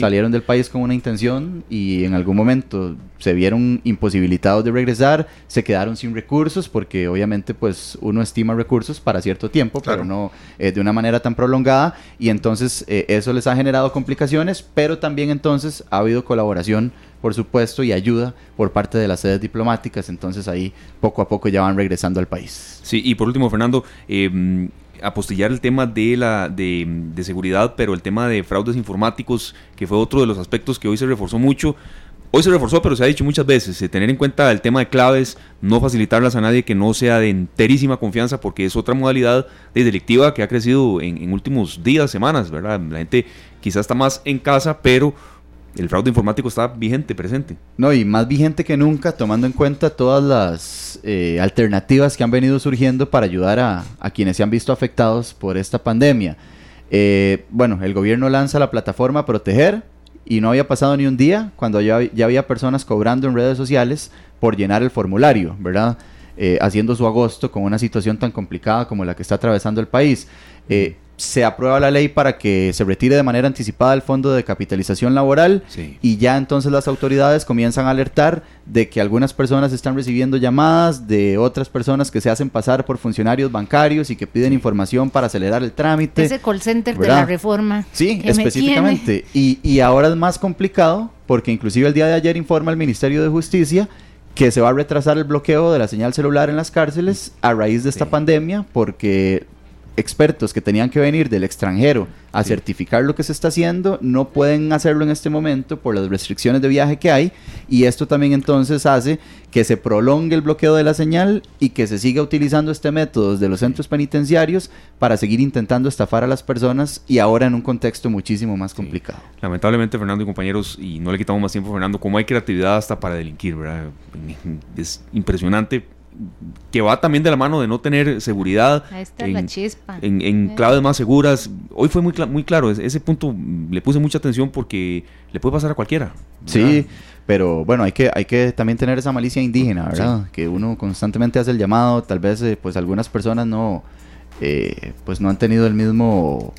salieron del país con una intención y en algún momento se vieron imposibilitados de regresar, se quedaron sin recursos porque obviamente pues uno estima recursos para cierto tiempo, pero no eh, de una manera tan prolongada y entonces eh, eso les ha generado complicaciones, pero también entonces ha habido colaboración por supuesto, y ayuda por parte de las sedes diplomáticas. Entonces ahí poco a poco ya van regresando al país. Sí, y por último, Fernando, eh, apostillar el tema de la de, seguridad, pero el tema de fraudes informáticos, que fue otro de los aspectos que hoy se reforzó mucho. Hoy se reforzó, pero se ha dicho muchas veces, eh, tener en cuenta el tema de claves, no facilitarlas a nadie que no sea de enterísima confianza, porque es otra modalidad de delictiva que ha crecido en, en últimos días, semanas, ¿verdad? La gente quizás está más en casa, pero el fraude informático está vigente, presente. No, y más vigente que nunca, tomando en cuenta todas las eh, alternativas que han venido surgiendo para ayudar a, quienes se han visto afectados por esta pandemia. Eh, bueno, el gobierno lanza la plataforma Proteger y no había pasado ni un día cuando ya, había personas cobrando en redes sociales por llenar el formulario, ¿verdad? Eh, haciendo su agosto con una situación tan complicada como la que está atravesando el país se aprueba la ley para que se retire de manera anticipada el fondo de capitalización laboral y ya entonces las autoridades comienzan a alertar de que algunas personas están recibiendo llamadas de otras personas que se hacen pasar por funcionarios bancarios y que piden información para acelerar el trámite. Ese call center de la reforma. Sí, específicamente. Y, y ahora es más complicado porque inclusive el día de ayer informa el Ministerio de Justicia que se va a retrasar el bloqueo de la señal celular en las cárceles a raíz de esta pandemia porque expertos que tenían que venir del extranjero a certificar lo que se está haciendo no pueden hacerlo en este momento por las restricciones de viaje que hay y esto también entonces hace que se prolongue el bloqueo de la señal y que se siga utilizando este método de los centros penitenciarios para seguir intentando estafar a las personas y ahora en un contexto muchísimo más complicado. Lamentablemente Fernando y compañeros y no le quitamos más tiempo Fernando, como hay creatividad hasta para delinquir, ¿verdad? Es impresionante que va también de la mano de no tener seguridad en, claves más seguras. Hoy fue muy, muy claro, ese punto le puse mucha atención porque le puede pasar a cualquiera. Sí, pero bueno, hay que, hay que también tener esa malicia indígena, ¿verdad? Que uno constantemente hace el llamado, tal vez eh, pues algunas personas no, eh, pues no han tenido el mismo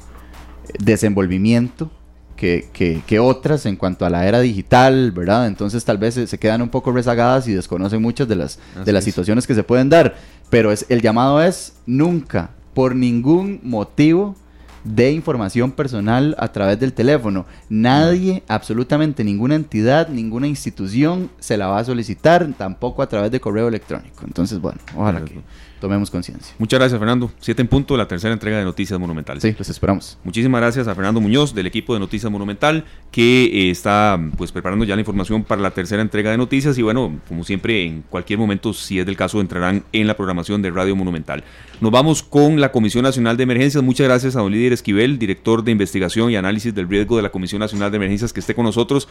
desenvolvimiento que, otras en cuanto a la era digital, ¿verdad? Entonces tal vez se, quedan un poco rezagadas y desconocen muchas de las, de las situaciones que se pueden dar. Pero es, el llamado es nunca, por ningún motivo, de información personal a través del teléfono. Nadie, absolutamente ninguna entidad, ninguna institución se la va a solicitar, tampoco a través de correo electrónico. Entonces, bueno, ojalá que tomemos conciencia. Muchas gracias, Fernando. Siete en punto, la tercera entrega de Noticias Monumental. Sí, los esperamos. Muchísimas gracias a Fernando Muñoz del equipo de Noticias Monumental que eh, está pues preparando ya la información para la tercera entrega de noticias y bueno, como siempre, en cualquier momento, si es del caso, entrarán en la programación de Radio Monumental. Nos vamos con la Comisión Nacional de Emergencias. Muchas gracias a don Líder Esquivel, director de investigación y análisis del riesgo de la Comisión Nacional de Emergencias, que esté con nosotros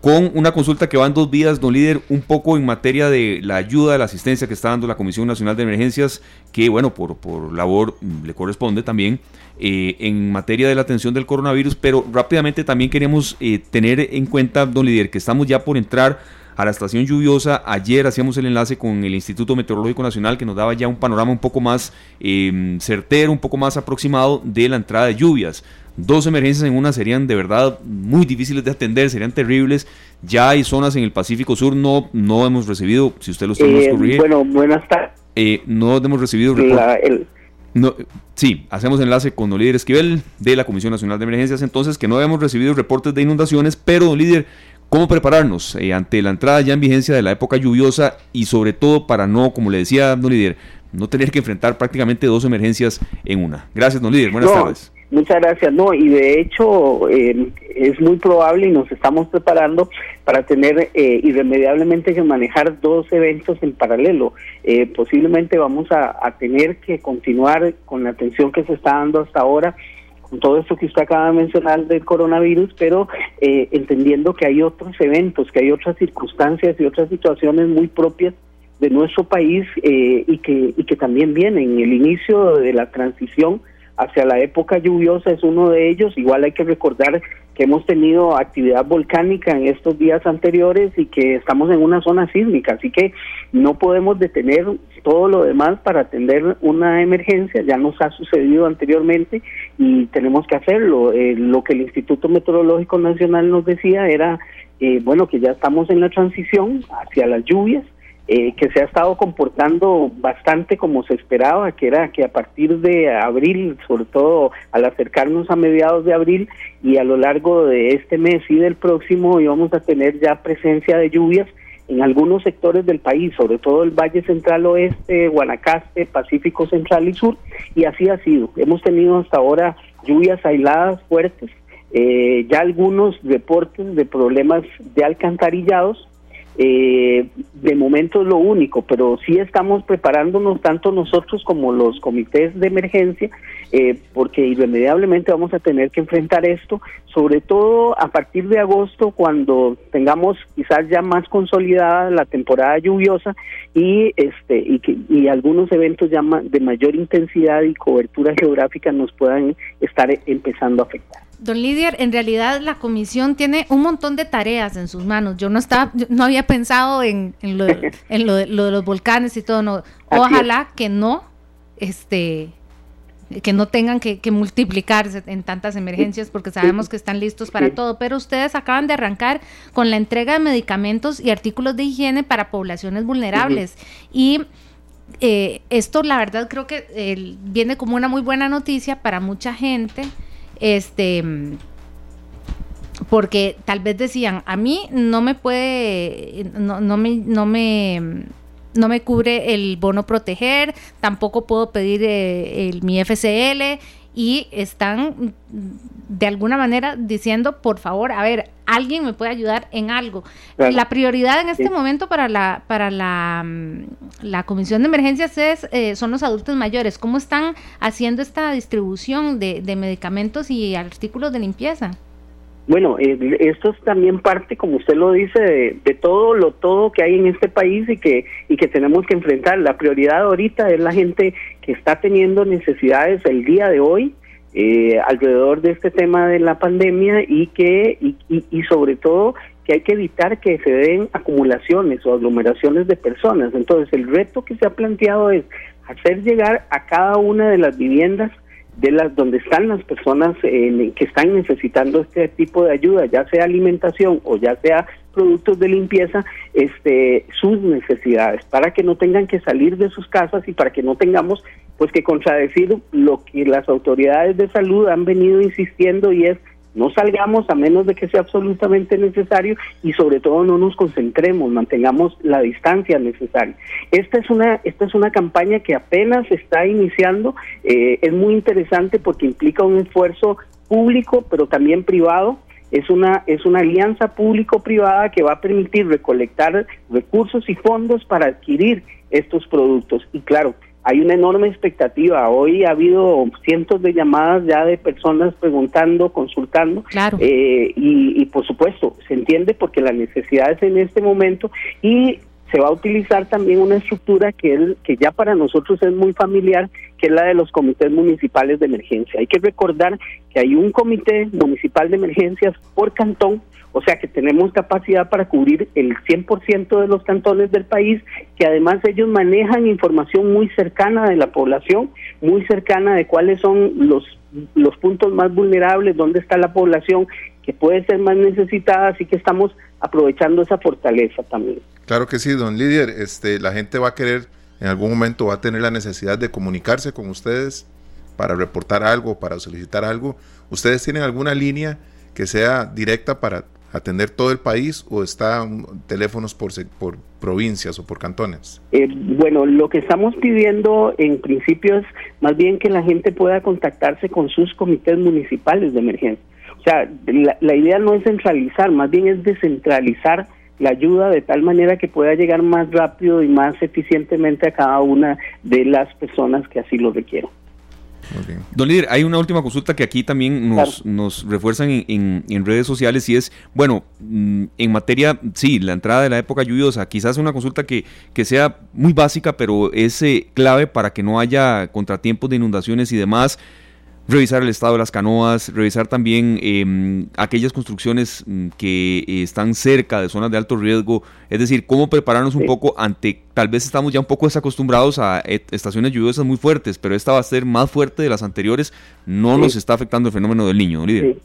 con una consulta que va en dos vías, don Líder, un poco en materia de la ayuda, de la asistencia que está dando la Comisión Nacional de Emergencias que, bueno, por, por labor mm, le corresponde también eh, en materia de la atención del coronavirus, pero rápidamente también queremos eh, tener en cuenta, don Lidier, que estamos ya por entrar a la estación lluviosa. Ayer hacíamos el enlace con el Instituto Meteorológico Nacional que nos daba ya un panorama un poco más eh, certero, un poco más aproximado de la entrada de lluvias. Dos emergencias en una serían de verdad muy difíciles de atender, serían terribles. Ya hay zonas en el Pacífico Sur, no, no hemos recibido, si usted lo está eh, Bueno, buenas tardes. Eh, no hemos recibido no, sí, hacemos enlace con don líder Esquivel de la Comisión Nacional de Emergencias, entonces que no hemos recibido reportes de inundaciones, pero don líder, ¿cómo prepararnos eh, ante la entrada ya en vigencia de la época lluviosa y sobre todo para no, como le decía don líder, no tener que enfrentar prácticamente dos emergencias en una? Gracias, don líder, buenas tardes. Muchas gracias. No, y de hecho eh, es muy probable y nos estamos preparando para tener eh, irremediablemente que manejar dos eventos en paralelo. Eh, posiblemente vamos a, tener que continuar con la atención que se está dando hasta ahora todo esto que usted acaba de mencionar del coronavirus, pero entendiendo que hay otros eventos, que hay otras circunstancias y otras situaciones muy propias de nuestro país y, que, y que también vienen. El inicio de la transición hacia la época lluviosa es uno de ellos. Igual hay que recordar que hemos tenido actividad volcánica en estos días anteriores y que estamos en una zona sísmica, así que no podemos detener todo lo demás para atender una emergencia, ya nos ha sucedido anteriormente y tenemos que hacerlo. Eh, lo que el Instituto Meteorológico Nacional nos decía era, eh, bueno, que ya estamos en la transición hacia las lluvias, eh, que se ha estado comportando bastante como se esperaba, que era que a partir de abril, sobre todo al acercarnos a mediados de abril y a lo largo de este mes y del próximo, íbamos a tener ya presencia de lluvias en algunos sectores del país, sobre todo el Valle Central Oeste, Guanacaste, Pacífico Central y Sur, y así ha sido. Hemos tenido hasta ahora lluvias aisladas fuertes, eh, ya algunos reportes de problemas de alcantarillados, eh, de momento es lo único, pero sí estamos preparándonos tanto nosotros como los comités de emergencia, eh, porque irremediablemente vamos a tener que enfrentar esto, sobre todo a partir de agosto, cuando tengamos quizás ya más consolidada la temporada lluviosa y este y, que, y algunos eventos ya de mayor intensidad y cobertura geográfica nos puedan estar empezando a afectar. Don Lidier, en realidad la comisión tiene un montón de tareas en sus manos. Yo no estaba, no había pensado en, lo, en lo, de, los volcanes y todo. No. Ojalá que no, este, que no tengan que, multiplicarse en tantas emergencias porque sabemos que están listos para todo. Pero ustedes acaban de arrancar con la entrega de medicamentos y artículos de higiene para poblaciones vulnerables y eh, esto, la verdad, creo que eh, viene como una muy buena noticia para mucha gente este porque tal vez decían, a mí no me puede, no, no me, no me, no me cubre el bono proteger, tampoco puedo pedir eh, el, mi FCL y están de alguna manera diciendo, por favor, a ver, alguien me puede ayudar en algo. La prioridad en este momento para la para la, mm, la Comisión de Emergencias es eh, son los adultos mayores. ¿Cómo están haciendo esta distribución de, de medicamentos y artículos de limpieza? Bueno, esto es también parte, como usted lo dice, de, todo lo todo que hay en este país y que y que tenemos que enfrentar. La prioridad ahorita es la gente que está teniendo necesidades el día de hoy eh, alrededor de este tema de la pandemia y que y, y, sobre todo que hay que evitar que se den acumulaciones o aglomeraciones de personas. Entonces, el reto que se ha planteado es hacer llegar a cada una de las viviendas de las donde están las personas que están necesitando este tipo de ayuda, ya sea alimentación o ya sea productos de limpieza, este sus necesidades para que no tengan que salir de sus casas y para que no tengamos pues que contradecir lo que las autoridades de salud han venido insistiendo y es no salgamos a menos de que sea absolutamente necesario y sobre todo no nos concentremos, mantengamos la distancia necesaria. Esta es una, esta es una campaña que apenas está iniciando, eh, es muy interesante porque implica un esfuerzo público pero también privado. Es una, es una alianza público-privada que va a permitir recolectar recursos y fondos para adquirir estos productos. Y claro, hay una enorme expectativa. Hoy ha habido cientos de llamadas ya de personas preguntando, consultando. Claro. Eh, y, y, por supuesto, se entiende porque la necesidad es en este momento y se va a utilizar también una estructura que, es, que ya para nosotros es muy familiar, que es la de los comités municipales de emergencia. Hay que recordar que hay un comité municipal de emergencias por cantón o sea que tenemos capacidad para cubrir el 100% de los cantones del país, que además ellos manejan información muy cercana de la población, muy cercana de cuáles son los, los puntos más vulnerables, dónde está la población que puede ser más necesitada, así que estamos aprovechando esa fortaleza también. Claro que sí, don Lidier, este, la gente va a querer, en algún momento va a tener la necesidad de comunicarse con ustedes para reportar algo, para solicitar algo. ¿Ustedes tienen alguna línea que sea directa para atender todo el país o están teléfonos por, por provincias o por cantones? Eh, bueno, lo que estamos pidiendo en principio es más bien que la gente pueda contactarse con sus comités municipales de emergencia. O sea, la, la idea no es centralizar, más bien es descentralizar la ayuda de tal manera que pueda llegar más rápido y más eficientemente a cada una de las personas que así lo requieran. Don líder, hay una última consulta que aquí también nos, nos refuerzan en, en, redes sociales y es, bueno, mm, en materia, sí, la entrada de la época lluviosa, quizás una consulta que, que sea muy básica, pero es eh, clave para que no haya contratiempos de inundaciones y demás. Revisar el estado de las canoas, revisar también em, aquellas construcciones mm, que están cerca de zonas de alto riesgo, es decir, cómo prepararnos un poco ante, tal vez estamos ya un poco desacostumbrados a estaciones lluviosas muy fuertes, pero esta va a ser más fuerte de las anteriores, no nos está afectando el fenómeno del niño, líder.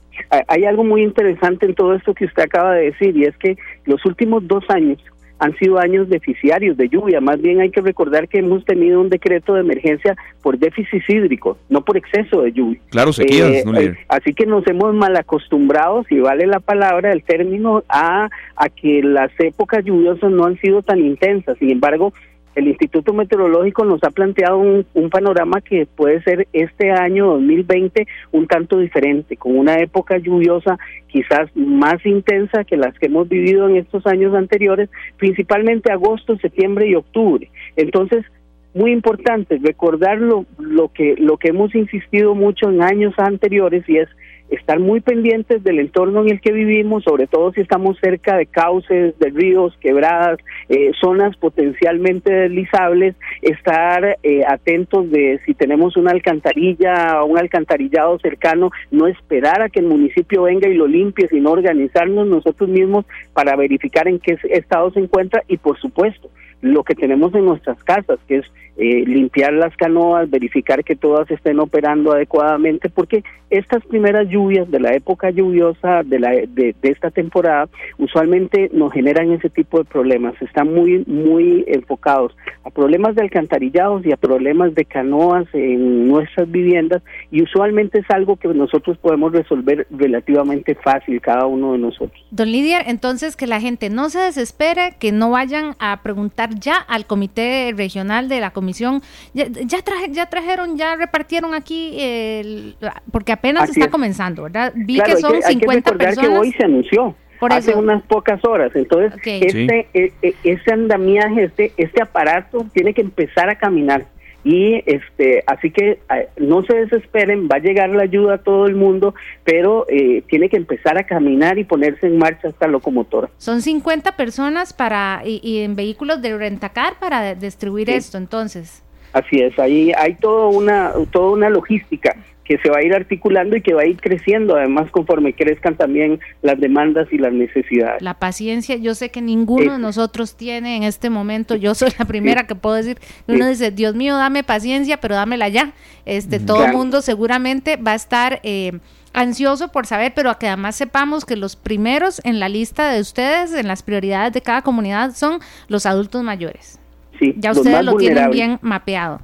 Hay algo muy interesante en todo esto que usted acaba de decir y es que los últimos dos años han sido años deficiarios de lluvia. Más bien hay que recordar que hemos tenido un decreto de emergencia por déficit hídrico, no por exceso de lluvia. Claro, sequías, eh, eh, Así que nos hemos mal acostumbrado, si vale la palabra, el término, a, a que las épocas lluviosas no han sido tan intensas. Sin embargo, el Instituto Meteorológico nos ha planteado un, panorama que puede ser este año 2020 un tanto diferente, con una época lluviosa quizás más intensa que las que hemos vivido en estos años anteriores, principalmente agosto, septiembre y octubre. Entonces, muy importante recordar lo, que lo que hemos insistido mucho en años anteriores y es estar muy pendientes del entorno en el que vivimos, sobre todo si estamos cerca de cauces, de ríos, quebradas, eh, zonas potencialmente deslizables, estar eh, atentos de si tenemos una alcantarilla o un alcantarillado cercano, no esperar a que el municipio venga y lo limpie, sino organizarnos nosotros mismos para verificar en qué estado se encuentra y por supuesto lo que tenemos en nuestras casas, que es eh, limpiar las canoas, verificar que todas estén operando adecuadamente, porque estas primeras lluvias de la época lluviosa de, la, de, esta temporada usualmente nos generan ese tipo de problemas. Están muy, muy enfocados a problemas de alcantarillados y a problemas de canoas en nuestras viviendas y usualmente es algo que nosotros podemos resolver relativamente fácil cada uno de nosotros. Don Lidia, entonces que la gente no se desespere, que no vayan a preguntar ya al Comité Regional de la Comisión. Ya, ya, trajeron, ya repartieron aquí, el, porque apenas está comenzando, ¿verdad? Vi que son 50 personas. que hoy se anunció. hace unas pocas horas. Entonces, este, e, e, ese andamiaje, este, este aparato tiene que empezar a caminar y este así que no se desesperen va a llegar la ayuda a todo el mundo pero eh, tiene que empezar a caminar y ponerse en marcha esta locomotora. Son 50 personas para y, en vehículos de rentacar para distribuir esto entonces. Así es ahí hay toda una toda una logística que se va a ir articulando y que va a ir creciendo, además conforme crezcan también las demandas y las necesidades. La paciencia, yo sé que ninguno de nosotros tiene en este momento, yo soy la primera que puedo decir, uno dice, Dios mío, dame paciencia, pero dámela ya. Este, todo el mundo seguramente va a estar eh, ansioso por saber, pero que además sepamos que los primeros en la lista de ustedes, en las prioridades de cada comunidad, son los adultos mayores. Sí, ya ustedes lo tienen bien mapeado.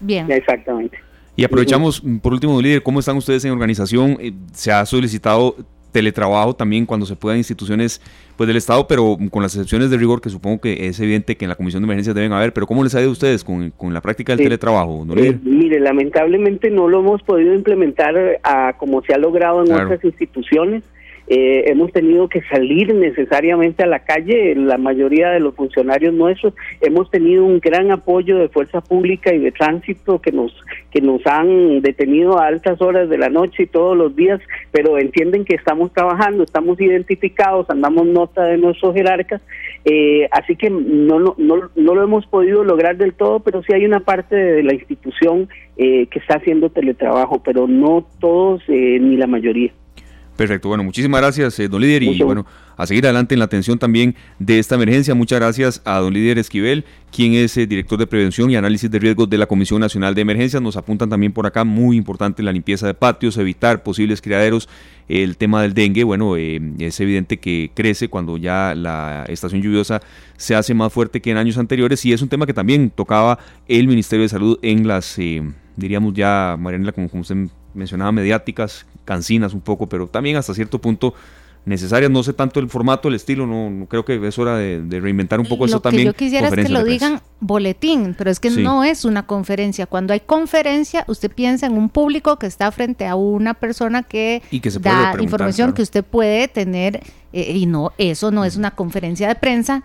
Bien. Exactamente. Y aprovechamos, por último, líder, ¿cómo están ustedes en organización? Eh, se ha solicitado teletrabajo también cuando se pueda instituciones pues del Estado, pero con las excepciones de rigor que supongo que es evidente que en la Comisión de Emergencias deben haber, pero ¿cómo les ha ido a ustedes con, la práctica del teletrabajo? Eh, mire, lamentablemente no lo hemos podido implementar a, como se ha logrado en otras instituciones. Eh, hemos tenido que salir necesariamente a la calle, la mayoría de los funcionarios nuestros, hemos tenido un gran apoyo de fuerza pública y de tránsito que nos, que nos han detenido a altas horas de la noche y todos los días, pero entienden que estamos trabajando, estamos identificados, andamos nota de nuestros jerarcas, eh, así que no, no, no, lo hemos podido lograr del todo, pero sí hay una parte de la institución eh, que está haciendo teletrabajo, pero no todos ni la mayoría. Perfecto, bueno, muchísimas gracias, eh, don líder, y bueno, a seguir adelante en la atención también de esta emergencia. Muchas gracias a don líder Esquivel, quien es eh, director de prevención y análisis de riesgos de la Comisión Nacional de Emergencias. Nos apuntan también por acá, muy importante la limpieza de patios, evitar posibles criaderos, el tema del dengue. Bueno, eh, es evidente que crece cuando ya la estación lluviosa se hace más fuerte que en años anteriores y es un tema que también tocaba el Ministerio de Salud en las, diríamos ya, Marianela, como, como usted mencionaba, mediáticas cansinas un poco, pero también hasta cierto punto necesarias. No sé tanto el formato, el estilo, no, creo que es hora de, reinventar un poco eso también. Yo quisiera es que lo digan boletín, pero es que no es una conferencia. Cuando hay conferencia, usted piensa en un público que está frente a una persona que, da información que usted puede tener eh, y no, eso no es una conferencia de prensa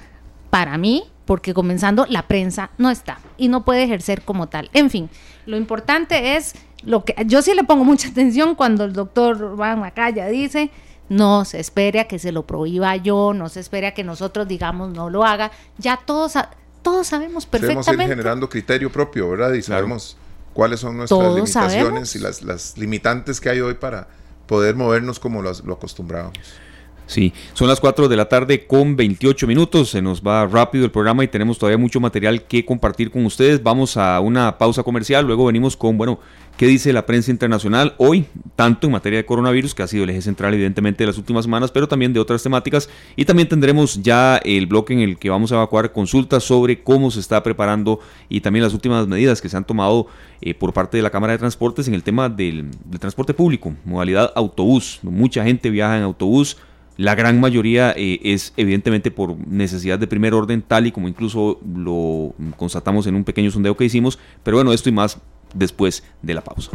para mí, porque comenzando la prensa no está y no puede ejercer como tal. En fin, lo importante es lo que yo sí le pongo mucha atención cuando el doctor Juan Macaya dice no se espere a que se lo prohíba yo, no se espere a que nosotros digamos no lo haga, ya todos todos sabemos perfectamente. Estamos generando criterio propio, ¿verdad? Y sabemos cuáles son nuestras limitaciones y las, las, limitantes que hay hoy para poder movernos como lo, lo acostumbrábamos. Sí, son las 4 de la tarde con 28 minutos, se nos va rápido el programa y tenemos todavía mucho material que compartir con ustedes. Vamos a una pausa comercial, luego venimos con, bueno, qué dice la prensa internacional hoy, tanto en materia de coronavirus, que ha sido el eje central evidentemente de las últimas semanas, pero también de otras temáticas. Y también tendremos ya el bloque en el que vamos a evacuar consultas sobre cómo se está preparando y también las últimas medidas que se han tomado eh, por parte de la Cámara de Transportes en el tema del, del transporte público, modalidad autobús. Mucha gente viaja en autobús la gran mayoría eh, es evidentemente por necesidad de primer orden, tal y como incluso lo constatamos en un pequeño sondeo que hicimos. Pero bueno, esto y más después de la pausa.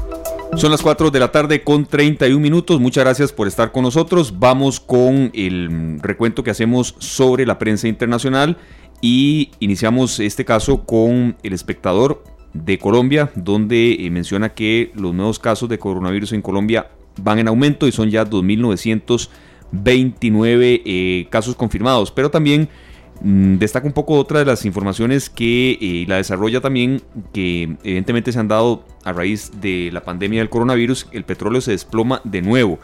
Son las 4 de la tarde con 31 minutos. Muchas gracias por estar con nosotros. Vamos con el recuento que hacemos sobre la prensa internacional y iniciamos este caso con el espectador de Colombia, donde eh, menciona que los nuevos casos de coronavirus en Colombia van en aumento y son ya 2.900 29 eh, casos confirmados, pero también mm, destaca un poco otra de las informaciones que eh, la desarrolla también, que evidentemente se han dado a raíz de la pandemia del coronavirus, el petróleo se desploma de nuevo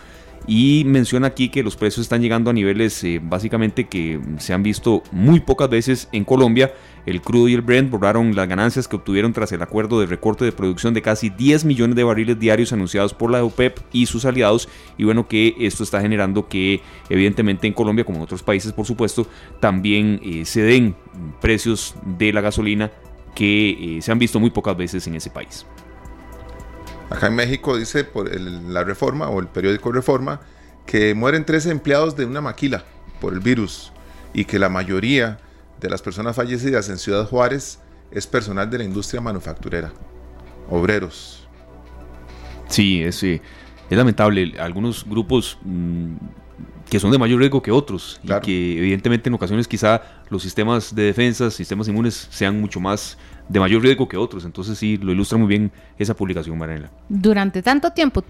y menciona aquí que los precios están llegando a niveles eh, básicamente que se han visto muy pocas veces en Colombia. El crudo y el Brent borraron las ganancias que obtuvieron tras el acuerdo de recorte de producción de casi 10 millones de barriles diarios anunciados por la OPEP y sus aliados. Y bueno, que esto está generando que evidentemente en Colombia, como en otros países por supuesto, también eh, se den precios de la gasolina que eh, se han visto muy pocas veces en ese país. Acá en México dice por la reforma o el periódico Reforma que mueren 13 empleados de una maquila por el virus y que la mayoría de las personas fallecidas en Ciudad Juárez es personal de la industria manufacturera, obreros. Sí, es, eh, es lamentable. Algunos grupos mm, que son de mayor riesgo que otros y que evidentemente en ocasiones quizá los sistemas de defensa, sistemas inmunes sean mucho más de mayor riesgo que otros. Entonces sí, lo ilustra muy bien esa publicación, Mariela. Durante tanto tiempo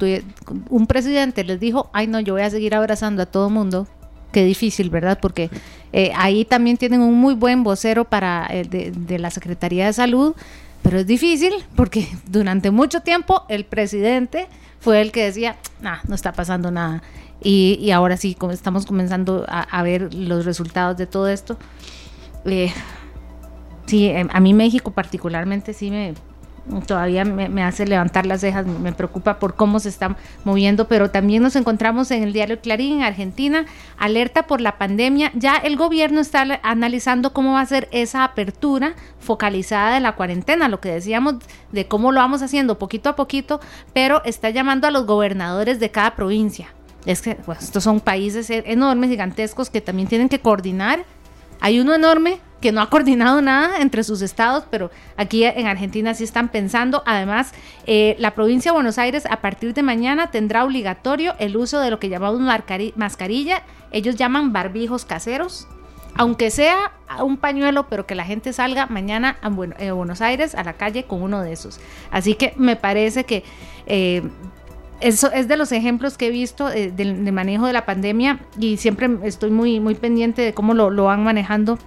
un presidente les dijo, ay no, yo voy a seguir abrazando a todo mundo. Qué difícil, ¿verdad? Porque eh, ahí también tienen un muy buen vocero para eh, de, la Secretaría de Salud, pero es difícil porque durante mucho tiempo el presidente fue el que decía, nah, no está pasando nada. Y, ahora sí, como estamos comenzando a, ver los resultados de todo esto. Eh, sí, em, a mí México particularmente sí me todavía me, hace levantar las cejas, me preocupa por cómo se está moviendo, pero también nos encontramos en el diario Clarín, en Argentina, alerta por la pandemia. Ya el gobierno está analizando cómo va a ser esa apertura focalizada de la cuarentena, lo que decíamos de cómo lo vamos haciendo poquito a poquito, pero está llamando a los gobernadores de cada provincia es que pues, estos son países e-, enormes, gigantescos, que también tienen que coordinar. Hay uno enorme que no ha coordinado nada entre sus estados, pero aquí en Argentina sí están pensando. Además, eh, la provincia de Buenos Aires a partir de mañana tendrá obligatorio el uso de lo que llamamos mascarilla. Ellos llaman barbijos caseros. Aunque sea un pañuelo, pero que la gente salga mañana a Buenos Aires a la calle con uno de esos. Así que me parece que eh, eso es de los ejemplos que he visto eh, del, manejo de la pandemia y siempre estoy muy, muy pendiente de cómo lo, lo van manejando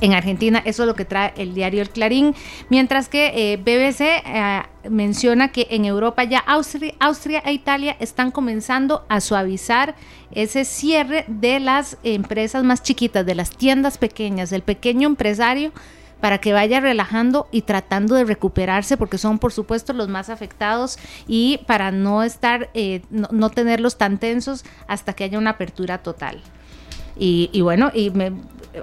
en Argentina. Eso es lo que trae el diario El Clarín. Mientras que eh, BBC eh, menciona que en Europa ya Austria, Austria e Italia están comenzando a suavizar ese cierre de las empresas más chiquitas, de las tiendas pequeñas, del pequeño empresario para que vaya relajando y tratando de recuperarse, porque son por supuesto los más afectados y para no estar, eh, no, tenerlos tan tensos hasta que haya una apertura total. Y, bueno, y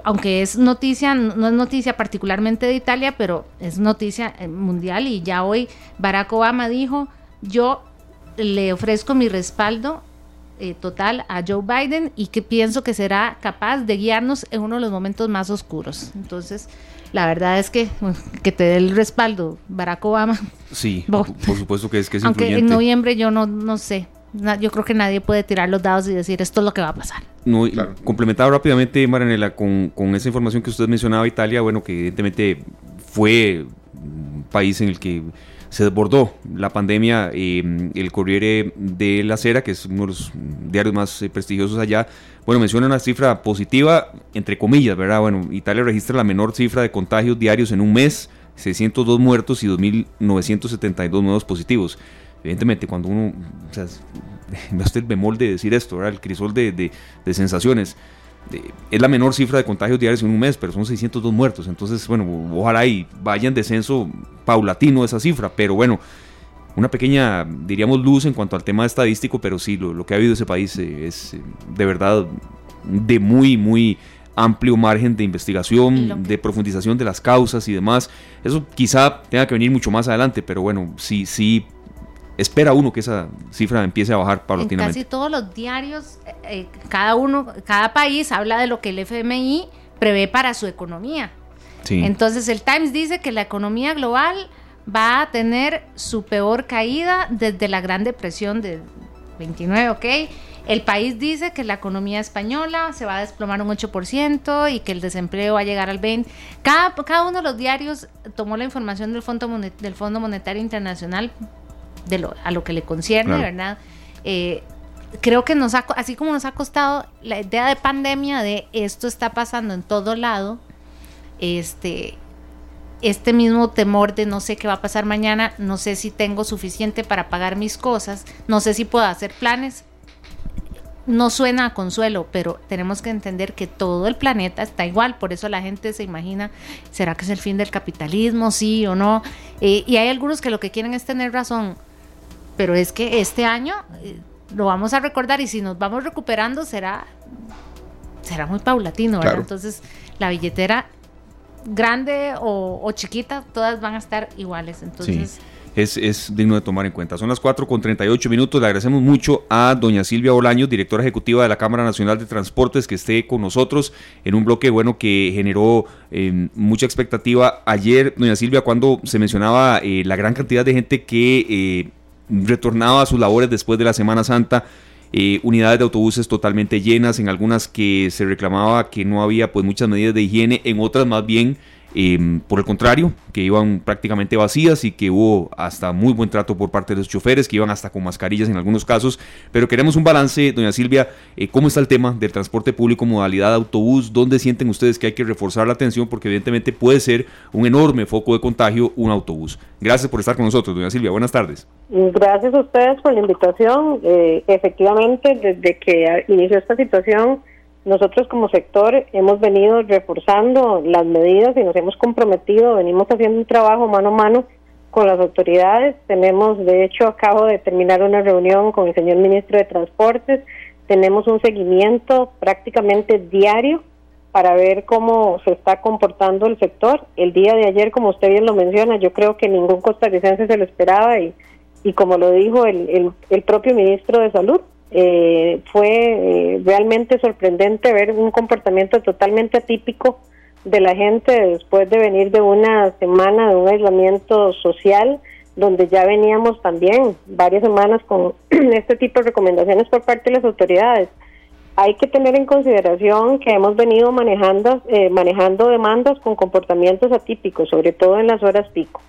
aunque es noticia, no es noticia particularmente de Italia, pero es noticia eh, mundial y ya hoy Barack Obama dijo, yo le ofrezco mi respaldo eh, total a Joe Biden y que pienso que será capaz de guiarnos en uno de los momentos más oscuros. Entonces, la verdad es que que te dé el respaldo Barack Obama. Sí, por, supuesto que es que es Aunque en noviembre yo no, no sé. yo creo que nadie puede tirar los dados y decir esto es lo que va a pasar. No, Complementado rápidamente, Maranela, con, con esa información que usted mencionaba, Italia, bueno, que evidentemente fue un país en el que se desbordó la pandemia. Eh, el Corriere de la Sera, que es uno de los diarios más eh, prestigiosos allá, bueno, menciona una cifra positiva, entre comillas, ¿verdad? Bueno, Italia registra la menor cifra de contagios diarios en un mes. 602 muertos y 2.972 nuevos positivos. Evidentemente, cuando uno, o sea, usted el bemol de decir esto, el crisol de, de, sensaciones, es la menor cifra de contagios diarios en un mes, pero son 602 muertos. Entonces, bueno, ojalá y vaya en descenso paulatino esa cifra, pero bueno, una pequeña, diríamos, luz en cuanto al tema estadístico, pero sí, lo, que ha habido en ese país eh, es eh, de verdad de muy, muy amplio margen de investigación, de profundización de las causas y demás. Eso quizá tenga que venir mucho más adelante, pero bueno, sí, sí espera uno que esa cifra empiece a bajar paulatinamente. En casi todos los diarios, eh, cada uno, cada país habla de lo que el FMI prevé para su economía. Entonces el Times dice que la economía global va a tener su peor caída desde la Gran Depresión de 29, ¿ok? El país dice que la economía española se va a desplomar un 8% y que el desempleo va a llegar al 20%. Cada, cada uno de los diarios tomó la información del Fondo, del Fondo Monetario Internacional de lo, a lo que le concierne, ¿verdad? Eh, creo que nos ha, así como nos ha costado la idea de pandemia, de esto está pasando en todo lado, este, este mismo temor de no sé qué va a pasar mañana, no sé si tengo suficiente para pagar mis cosas, no sé si puedo hacer planes, no suena a consuelo, pero tenemos que entender que todo el planeta está igual, por eso la gente se imagina, ¿será que es el fin del capitalismo? Sí o no. Eh, y hay algunos que lo que quieren es tener razón, pero es que este año eh, lo vamos a recordar y si nos vamos recuperando será, será muy paulatino, ¿verdad? Entonces la billetera grande o, chiquita, todas van a estar iguales. Entonces es, digno de tomar en cuenta. Son las 4 con 38 minutos. Le agradecemos mucho a doña Silvia Bolaños, directora ejecutiva de la Cámara Nacional de Transportes, que esté con nosotros en un bloque bueno que generó eh, mucha expectativa. Ayer, doña Silvia, cuando se mencionaba eh, la gran cantidad de gente que eh, retornaba a sus labores después de la Semana Santa, unidades de autobuses totalmente llenas, en algunas que se reclamaba que no había pues muchas medidas de higiene, en otras más bien Em, por el contrario, que iban prácticamente vacías y que hubo hasta muy buen trato por parte de los choferes, que iban hasta con mascarillas en algunos casos. Pero queremos un balance, doña Silvia, eh, ¿cómo está el tema del transporte público modalidad autobús? ¿Dónde sienten ustedes que hay que reforzar la atención? Porque evidentemente puede ser un enorme foco de contagio un autobús. Gracias por estar con nosotros, doña Silvia. Buenas tardes. Gracias a ustedes por la invitación. Eh, efectivamente, desde que inició esta situación, nosotros como sector hemos venido reforzando las medidas y nos hemos comprometido, venimos haciendo un trabajo mano a mano con las autoridades. Tenemos, de hecho, acabo de terminar una reunión con el señor ministro de Transportes. Tenemos un seguimiento prácticamente diario para ver cómo se está comportando el sector. El día de ayer, como usted bien lo menciona, yo creo que ningún costarricense se lo esperaba y, y como lo dijo el, el, el propio ministro de Salud, eh, fue eh, realmente sorprendente ver un comportamiento totalmente atípico de la gente después de venir de una semana de un aislamiento social donde ya veníamos también varias semanas con este tipo de recomendaciones por parte de las autoridades. Hay que tener en consideración que hemos venido manejando, eh, manejando demandas con comportamientos atípicos, sobre todo en las horas pico.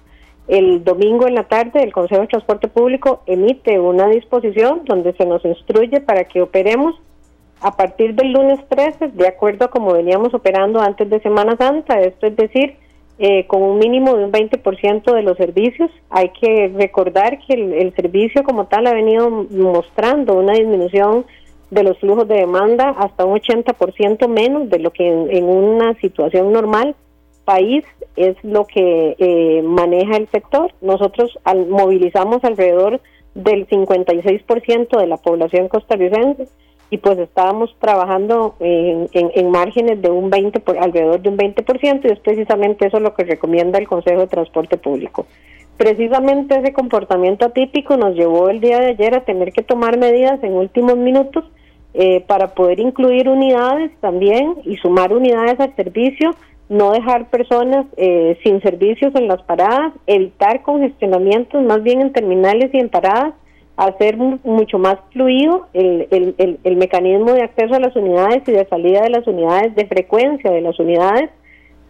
El domingo en la tarde el Consejo de Transporte Público emite una disposición donde se nos instruye para que operemos a partir del lunes 13, de acuerdo a como veníamos operando antes de Semana Santa, esto es decir, eh, con un mínimo de un 20% de los servicios. Hay que recordar que el, servicio como tal ha venido mostrando una disminución de los flujos de demanda hasta un 80% menos de lo que en una situación normal país es lo que eh, maneja el sector. Nosotros al, movilizamos alrededor del 56% de la población costarricense y pues estábamos trabajando en, en, márgenes de un 20 por, alrededor de un 20% y es precisamente eso lo que recomienda el Consejo de Transporte Público. Precisamente ese comportamiento atípico nos llevó el día de ayer a tener que tomar medidas en últimos minutos eh, para poder incluir unidades también y sumar unidades al servicio no dejar personas eh, sin servicios en las paradas, evitar congestionamientos más bien en terminales y en paradas, hacer mucho más fluido el, el, el, mecanismo de acceso a las unidades y de salida de las unidades, de frecuencia de las unidades,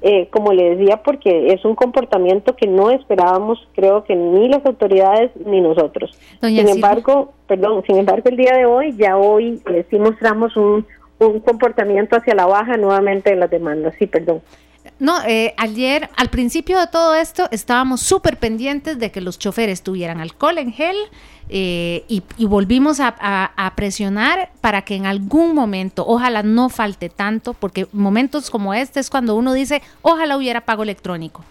eh, como le decía, porque es un comportamiento que no esperábamos, creo que ni las autoridades ni nosotros. sin embargo, perdón, sin embargo, el día de hoy, ya hoy eh, sí mostramos un, un comportamiento hacia la baja nuevamente de las demandas. Sí, perdón. No, eh, ayer, al principio de todo esto, estábamos súper pendientes de que los choferes tuvieran alcohol en gel eh, y, volvimos a, presionar para que en algún momento, ojalá no falte tanto, porque momentos como este es cuando uno dice, ojalá hubiera pago electrónico.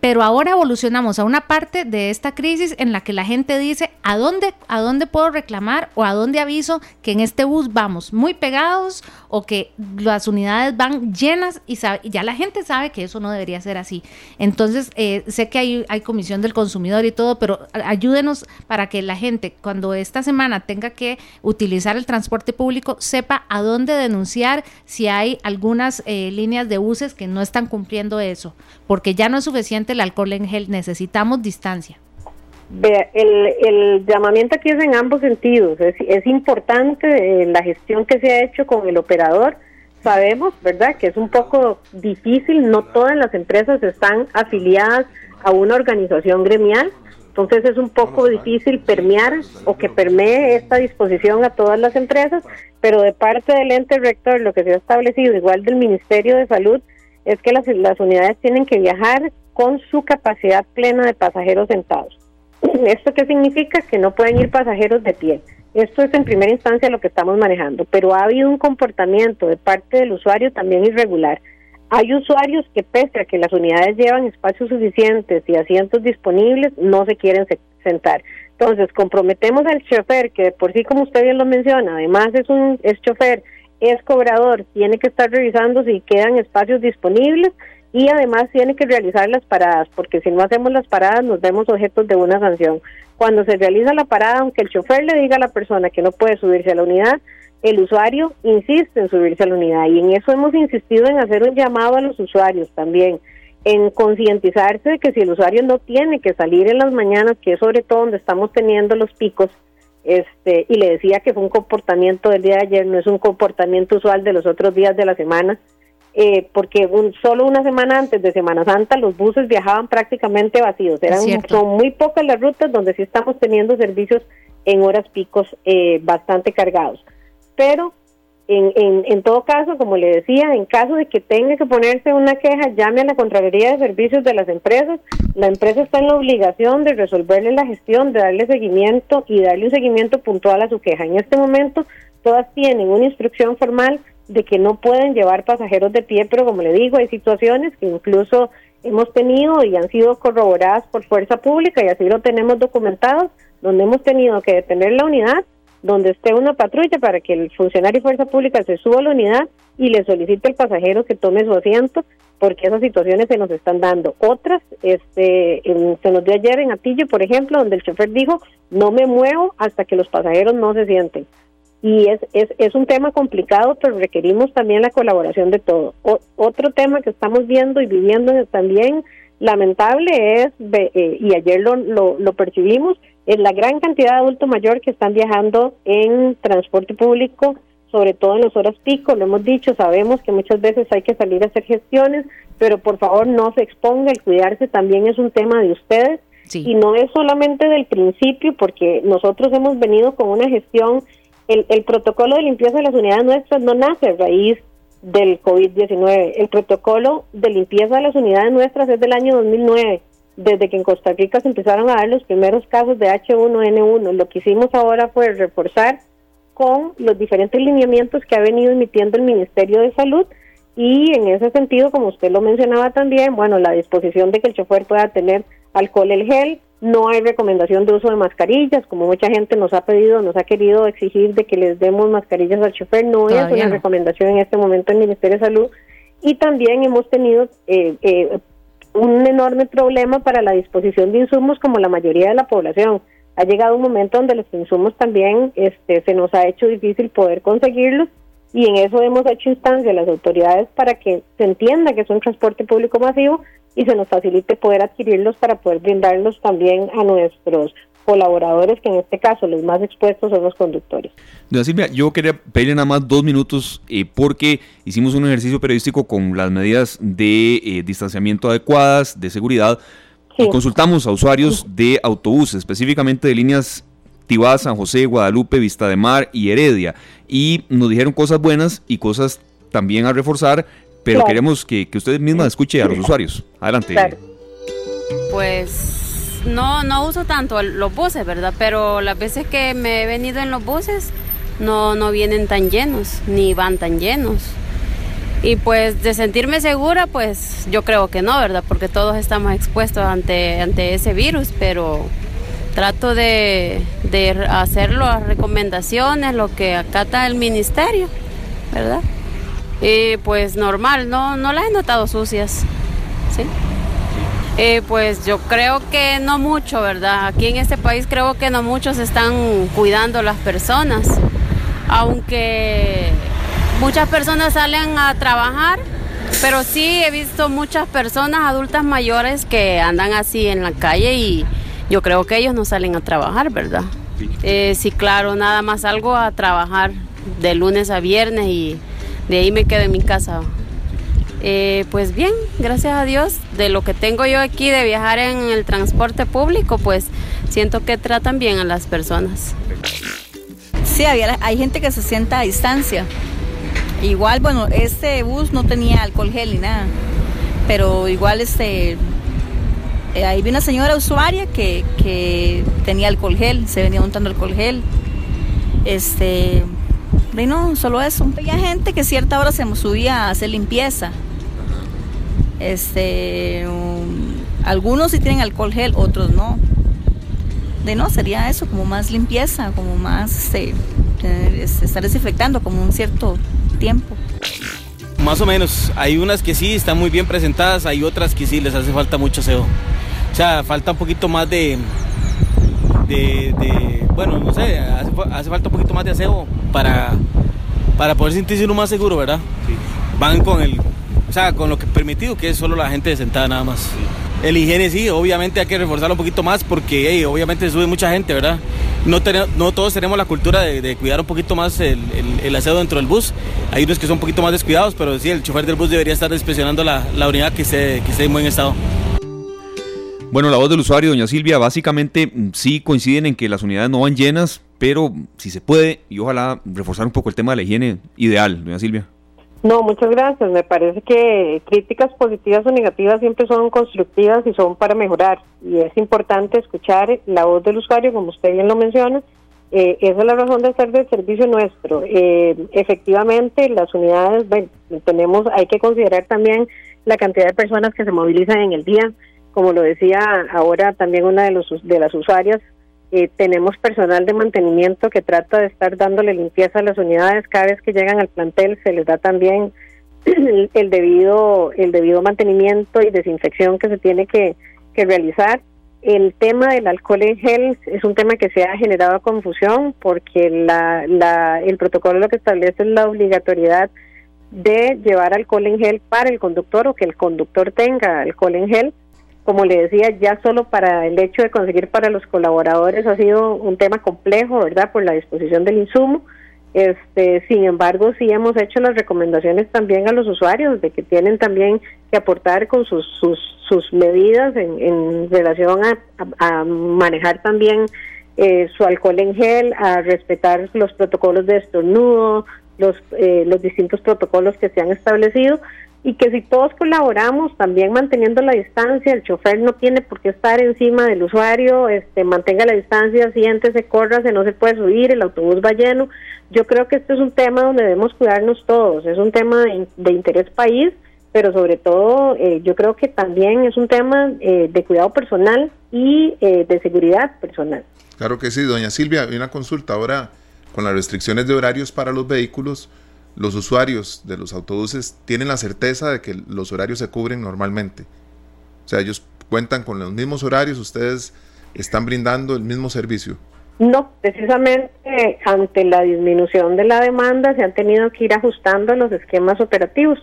Pero ahora evolucionamos a una parte de esta crisis en la que la gente dice, ¿a dónde, ¿a dónde puedo reclamar o a dónde aviso que en este bus vamos muy pegados o que las unidades van llenas y, ya la gente sabe que eso no debería ser así? Entonces, eh, sé que hay, hay comisión del consumidor y todo, pero ayúdenos para que la gente cuando esta semana tenga que utilizar el transporte público sepa a dónde denunciar si hay algunas eh, líneas de buses que no están cumpliendo eso, porque ya no es suficiente el alcohol en gel, necesitamos distancia. Vea, el, el llamamiento aquí es en ambos sentidos. Es, es importante eh, la gestión que se ha hecho con el operador. Sabemos, ¿verdad?, que es un poco difícil. No todas las empresas están afiliadas a una organización gremial. Entonces es un poco difícil permear o que permee esta disposición a todas las empresas, pero de parte del ente rector, lo que se ha establecido, igual del Ministerio de Salud, es que las, las unidades tienen que viajar con su capacidad plena de pasajeros sentados. ¿Esto qué significa? Que no pueden ir pasajeros de pie. Esto es en primera instancia lo que estamos manejando, pero ha habido un comportamiento de parte del usuario también irregular. Hay usuarios que pese a que las unidades llevan espacios suficientes y asientos disponibles, no se quieren sentar. Entonces, comprometemos al chofer, que por sí, como usted bien lo menciona, además es un es chofer, es cobrador, tiene que estar revisando si quedan espacios disponibles y además tiene que realizar las paradas, porque si no hacemos las paradas nos vemos objetos de una sanción. Cuando se realiza la parada, aunque el chofer le diga a la persona que no puede subirse a la unidad, el usuario insiste en subirse a la unidad y en eso hemos insistido en hacer un llamado a los usuarios también, en concientizarse de que si el usuario no tiene que salir en las mañanas, que es sobre todo donde estamos teniendo los picos, este, y le decía que fue un comportamiento del día de ayer, no es un comportamiento usual de los otros días de la semana, eh, porque un, solo una semana antes de Semana Santa los buses viajaban prácticamente vacíos. Eran son muy pocas las rutas donde sí estamos teniendo servicios en horas picos eh, bastante cargados. Pero en, en, en, todo caso, como le decía, en caso de que tenga que ponerse una queja, llame a la Contraloría de Servicios de las empresas. La empresa está en la obligación de resolverle la gestión, de darle seguimiento y darle un seguimiento puntual a su queja. En este momento, todas tienen una instrucción formal de que no pueden llevar pasajeros de pie, pero como le digo, hay situaciones que incluso hemos tenido y han sido corroboradas por fuerza pública y así lo tenemos documentado, donde hemos tenido que detener la unidad, donde esté una patrulla para que el funcionario de fuerza pública se suba a la unidad y le solicite al pasajero que tome su asiento, porque esas situaciones se nos están dando. Otras, este, se nos dio ayer en Atillo, por ejemplo, donde el chofer dijo, no me muevo hasta que los pasajeros no se sienten y es, es, es un tema complicado, pero requerimos también la colaboración de todos. otro tema que estamos viendo y viviendo también lamentable es, eh, y ayer lo, lo, lo, percibimos, es la gran cantidad de adultos mayores que están viajando en transporte público, sobre todo en las horas pico, lo hemos dicho, sabemos que muchas veces hay que salir a hacer gestiones, pero por favor no se exponga, el cuidarse también es un tema de ustedes. Y no es solamente del principio, porque nosotros hemos venido con una gestión el, el protocolo de limpieza de las unidades nuestras no nace a raíz del COVID-19. El protocolo de limpieza de las unidades nuestras es del año 2009, desde que en Costa Rica se empezaron a dar los primeros casos de H1N1. Lo que hicimos ahora fue reforzar con los diferentes lineamientos que ha venido emitiendo el Ministerio de Salud y en ese sentido, como usted lo mencionaba también, bueno, la disposición de que el chofer pueda tener alcohol el gel, no hay recomendación de uso de mascarillas, como mucha gente nos ha pedido, nos ha querido exigir de que les demos mascarillas al chofer, no es una recomendación en este momento del Ministerio de Salud. Y también hemos tenido eh, eh, un enorme problema para la disposición de insumos como la mayoría de la población. Ha llegado un momento donde los insumos también este, se nos ha hecho difícil poder conseguirlos y en eso hemos hecho instancia a las autoridades para que se entienda que es un transporte público masivo y se nos facilite poder adquirirlos para poder brindarlos también a nuestros colaboradores, que en este caso los más expuestos son los conductores. Doña Silvia, yo quería pedirle nada más dos minutos eh, porque hicimos un ejercicio periodístico con las medidas de eh, distanciamiento adecuadas, de seguridad, y consultamos a usuarios de autobuses, específicamente de líneas Tibá, San José, Guadalupe, Vista de Mar y Heredia, y nos dijeron cosas buenas y cosas también a reforzar pero queremos que, que, usted misma escuche a los usuarios. Adelante. Pues no, no uso tanto los buses, ¿verdad? Pero las veces que me he venido en los buses no, no vienen tan llenos, ni van tan llenos. Y pues de sentirme segura, pues yo creo que no, ¿verdad? Porque todos estamos expuestos ante, ante ese virus, pero trato de, de hacer las recomendaciones, lo que acata el ministerio, ¿verdad? Y pues normal, no, no las he notado sucias, ¿sí? Eh, pues yo creo que no mucho, ¿verdad? Aquí en este país creo que no muchos están cuidando las personas, aunque muchas personas salen a trabajar, pero sí he visto muchas personas adultas mayores que andan así en la calle y yo creo que ellos no salen a trabajar, ¿verdad? Eh, sí, claro, nada más salgo a trabajar de lunes a viernes y de ahí me quedo en mi casa. Eh, pues bien, gracias a Dios, de lo que tengo yo aquí de viajar en el transporte público, pues siento que tratan bien a las personas. Sí, había, hay gente que se sienta a distancia. Igual, bueno, este bus no tenía alcohol gel ni nada, pero igual este, eh, ahí vi una señora usuaria que, que tenía alcohol gel, se venía montando alcohol gel. Este, y no, solo eso. Había gente que cierta hora se subía a hacer limpieza. Este, algunos sí tienen alcohol gel, otros no. De no, sería eso, como más limpieza, como más este, este, estar desinfectando como un cierto tiempo. Más o menos, hay unas que sí están muy bien presentadas, hay otras que sí les hace falta mucho aseo. O sea, falta un poquito más de, de, bueno, no sé, hace, falta un poquito más de aseo para, para poder sentirse uno más seguro, ¿verdad? Van con el, o sea, con lo que permitido, que es solo la gente sentada nada más. El higiene sí, obviamente hay que reforzarlo un poquito más porque obviamente sube mucha gente, ¿verdad? No, no todos tenemos la cultura de, cuidar un poquito más el, aseo dentro del bus. Hay unos que son un poquito más descuidados, pero sí, el chofer del bus debería estar inspeccionando la, la unidad que esté, que esté en buen estado. Bueno, la voz del usuario, doña Silvia, básicamente mm, sí coinciden en que las unidades no van llenas, pero si se puede, y ojalá reforzar un poco el tema de la higiene ideal, doña Silvia. No, muchas gracias. Me parece que críticas positivas o negativas siempre son constructivas y son para mejorar. Y es importante escuchar la voz del usuario, como usted bien lo menciona. Eh, esa es la razón de hacer del servicio nuestro. Eh, efectivamente, las unidades, bueno, tenemos, hay que considerar también la cantidad de personas que se movilizan en el día. Como lo decía ahora también una de, los, de las usuarias, eh, tenemos personal de mantenimiento que trata de estar dándole limpieza a las unidades. Cada vez que llegan al plantel se les da también el, debido el debido mantenimiento y desinfección que se tiene que, realizar. El tema del alcohol en gel es un tema que se ha generado confusión porque la, la, el protocolo lo que establece es la obligatoriedad de llevar alcohol en gel para el conductor o que el conductor tenga alcohol en gel como le decía, ya solo para el hecho de conseguir para los colaboradores ha sido un tema complejo, ¿verdad? Por la disposición del insumo. Este, sin embargo, sí hemos hecho las recomendaciones también a los usuarios de que tienen también que aportar con sus, sus, sus medidas en, en relación a, manejar también eh, su alcohol en gel, a respetar los protocolos de estornudo, los, eh, los distintos protocolos que se han establecido y que si todos colaboramos también manteniendo la distancia, el chofer no tiene por qué estar encima del usuario, este mantenga la distancia, siéntese, se no se puede subir, el autobús va lleno. Yo creo que este es un tema donde debemos cuidarnos todos, es un tema de, interés país, pero sobre todo eh, yo creo que también es un tema eh, de cuidado personal y eh, de seguridad personal. Claro que sí, doña Silvia, hay una consulta con las restricciones de horarios para los vehículos los usuarios de los autobuses tienen la certeza de que los horarios se cubren normalmente. O sea, ellos cuentan con los mismos horarios, ustedes están brindando el mismo servicio. No, precisamente ante la disminución de la demanda se han tenido que ir ajustando los esquemas operativos.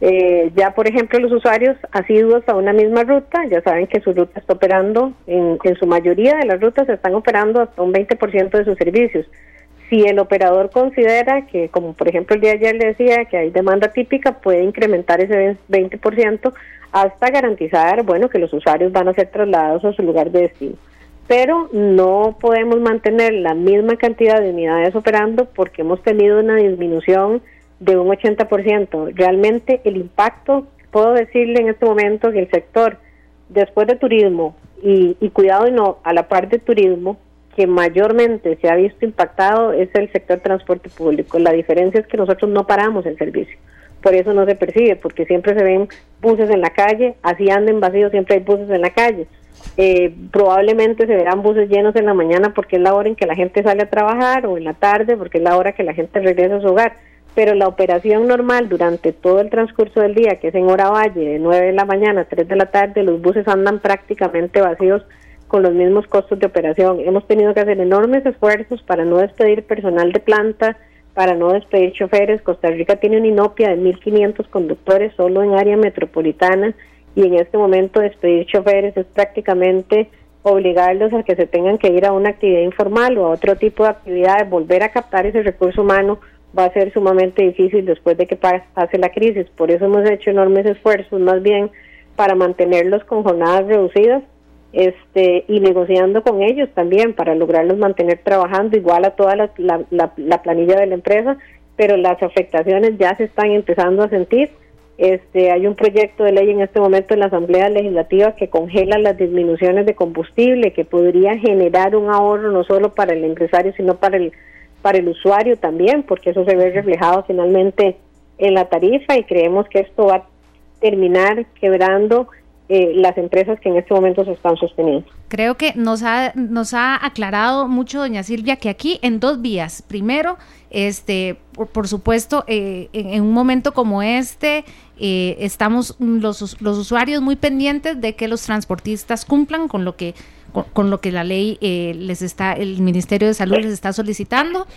Eh, ya, por ejemplo, los usuarios asiduos a una misma ruta, ya saben que su ruta está operando, en, en su mayoría de las rutas están operando hasta un 20% de sus servicios si el operador considera que, como por ejemplo el día de ayer le decía, que hay demanda típica, puede incrementar ese 20% hasta garantizar, bueno, que los usuarios van a ser trasladados a su lugar de destino. Pero no podemos mantener la misma cantidad de unidades operando porque hemos tenido una disminución de un 80%. Realmente el impacto, puedo decirle en este momento que el sector, después de turismo y, y cuidado y no, a la parte de turismo, que mayormente se ha visto impactado es el sector transporte público. La diferencia es que nosotros no paramos el servicio. Por eso no se percibe, porque siempre se ven buses en la calle, así anden vacíos, siempre hay buses en la calle. Eh, probablemente se verán buses llenos en la mañana porque es la hora en que la gente sale a trabajar o en la tarde porque es la hora que la gente regresa a su hogar. Pero la operación normal durante todo el transcurso del día, que es en hora valle, de 9 de la mañana a 3 de la tarde, los buses andan prácticamente vacíos con los mismos costos de operación. Hemos tenido que hacer enormes esfuerzos para no despedir personal de planta, para no despedir choferes. Costa Rica tiene una inopia de 1.500 conductores solo en área metropolitana y en este momento despedir choferes es prácticamente obligarlos a que se tengan que ir a una actividad informal o a otro tipo de actividad, volver a captar ese recurso humano va a ser sumamente difícil después de que pase la crisis. Por eso hemos hecho enormes esfuerzos más bien para mantenerlos con jornadas reducidas este y negociando con ellos también para lograrlos mantener trabajando igual a toda la, la planilla de la empresa, pero las afectaciones ya se están empezando a sentir. Este, hay un proyecto de ley en este momento en la Asamblea Legislativa que congela las disminuciones de combustible, que podría generar un ahorro no solo para el empresario, sino para el, para el usuario también, porque eso se ve reflejado finalmente en la tarifa y creemos que esto va a terminar quebrando eh, las empresas que en este momento se están sosteniendo. Creo que nos ha, nos ha aclarado mucho, doña Silvia, que aquí en dos vías. Primero, este, por, supuesto, eh, en, un momento como este, eh, estamos los, los, usuarios muy pendientes de que los transportistas cumplan con lo que, con, lo que la ley les está, el Ministerio de Salud les está solicitando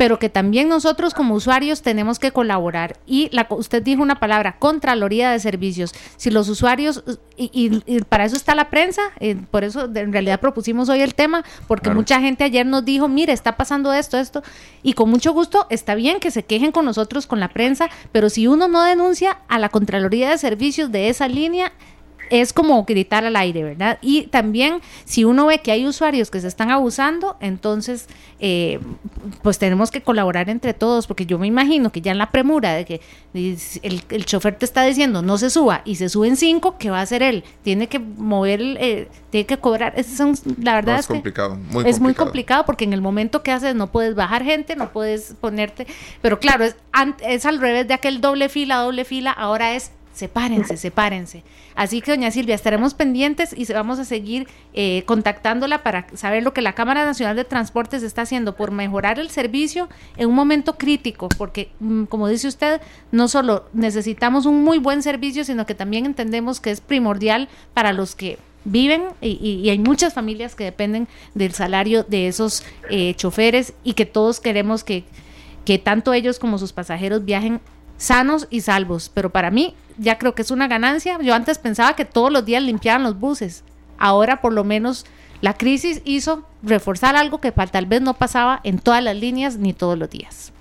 pero que también nosotros como usuarios tenemos que colaborar. Y la, usted dijo una palabra, Contraloría de Servicios. Si los usuarios, y, para eso está la prensa, eh, por eso en realidad propusimos hoy el tema, porque mucha gente ayer nos dijo, mire, está pasando esto, esto, y con mucho gusto está bien que se quejen con nosotros, con la prensa, pero si uno no denuncia a la Contraloría de Servicios de esa línea, es como gritar al aire, ¿verdad? Y también si uno ve que hay usuarios que se están abusando, entonces eh, pues tenemos que colaborar entre todos, porque yo me imagino que ya en la premura de que el, chofer te está diciendo no se suba y se suben cinco, ¿qué va a hacer él? Tiene que mover, eh, tiene que cobrar. Es, la verdad es, complicado, muy es muy complicado porque en el momento que haces no puedes bajar gente, no puedes ponerte, pero claro, es, es al revés de aquel doble fila, doble fila, ahora es sepárense, sepárense. Así que, doña Silvia, estaremos pendientes y vamos a seguir eh, contactándola para saber lo que la Cámara Nacional de Transportes está haciendo por mejorar el servicio en un momento crítico, porque, mm, como dice usted, no solo necesitamos un muy buen servicio, sino que también entendemos que es primordial para los que viven y, hay muchas familias que dependen del salario de esos eh, choferes y que todos queremos que, que tanto ellos como sus pasajeros viajen sanos y salvos. Pero para mí ya creo que es una ganancia. Yo antes pensaba que todos los días limpiaban los buses. Ahora por lo menos la crisis hizo reforzar algo que tal vez no pasaba en todas las líneas ni todos los días.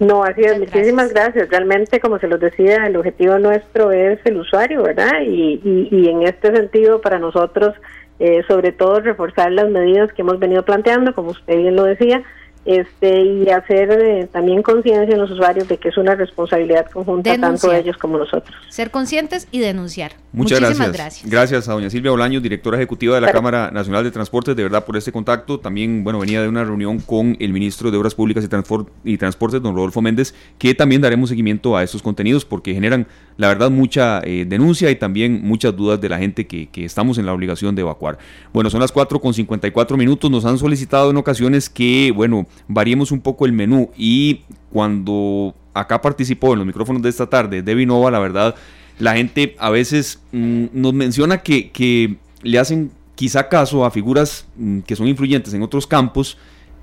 No, así es. Muchísimas gracias. Realmente, como se los decía, el objetivo nuestro es el usuario, ¿verdad? Y, y, en este sentido, para nosotros, eh, sobre todo, reforzar las medidas que hemos venido planteando, como usted bien lo decía, este y hacer eh, también conciencia en los usuarios de que es una responsabilidad conjunta tanto de ellos como nosotros. Ser conscientes y denunciar. Muchas gracias. gracias. a doña Silvia Bolaños, directora ejecutiva de la Cámara Nacional de Transportes, de verdad por este contacto. También, bueno, venía de una reunión con el ministro de Obras Públicas y, y Transportes, don Rodolfo Méndez, que también daremos seguimiento a estos contenidos porque generan, la verdad, mucha eh, denuncia y también muchas dudas de la gente que, que estamos en la obligación de evacuar. Bueno, son las 4 con 54 minutos. Nos han solicitado en ocasiones que, bueno, variemos un poco el menú y cuando acá participó en los micrófonos de esta tarde Debbie Nova, la verdad, la gente a veces mm, nos menciona que, que, le hacen quizá caso a figuras mm, que son influyentes en otros campos.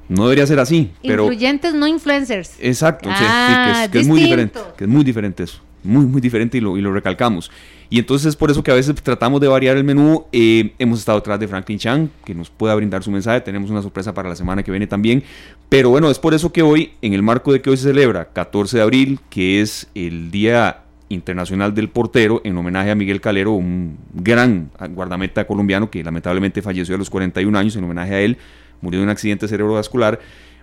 No debería ser así, pero... Influyentes, no influencers. Exacto, que, es, ah, muy diferente, que es muy diferente eso muy, muy diferente y lo, y lo recalcamos. Y entonces es por eso que a veces tratamos de variar el menú. Eh, hemos estado atrás de Franklin Chang, que nos pueda brindar su mensaje. Tenemos una sorpresa para la semana que viene también. Pero bueno, es por eso que hoy, en el marco de que hoy se celebra 14 de abril, que es el Día Internacional del Portero, en homenaje a Miguel Calero, un gran guardameta colombiano que lamentablemente falleció a los 41 años, en homenaje a él, murió de un accidente cerebrovascular.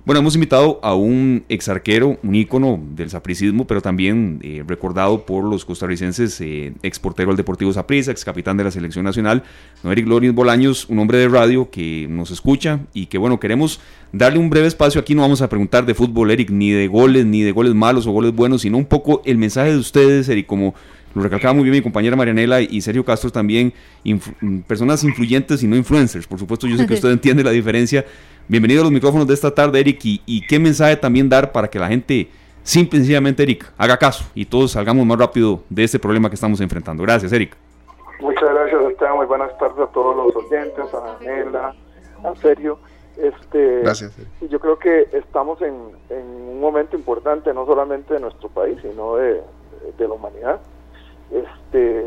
Bueno, hemos invitado a un ex arquero, un ícono del sapricismo, pero también eh, recordado por los costarricenses, eh, ex portero del Deportivo Saprissa, ex capitán de la Selección Nacional, no Eric Loris Bolaños, un hombre de radio que nos escucha y que, bueno, queremos darle un breve espacio. Aquí no vamos a preguntar de fútbol, Eric, ni de goles, ni de goles malos o goles buenos, sino un poco el mensaje de ustedes, Eric, como lo recalcaba muy bien mi compañera Marianela y Sergio Castro también, personas influyentes y no influencers. Por supuesto, yo sé que usted entiende la diferencia. Bienvenido a los micrófonos de esta tarde, Eric, y, qué mensaje también dar para que la gente, simple y sencillamente, Eric, haga caso y todos salgamos más rápido de este problema que estamos enfrentando. Gracias, Eric. Muchas gracias, Esteban. Muy buenas tardes a todos los oyentes, a Daniela, a Sergio. Este, Gracias. Yo creo que estamos en, un momento importante, no solamente de nuestro país, sino de la humanidad este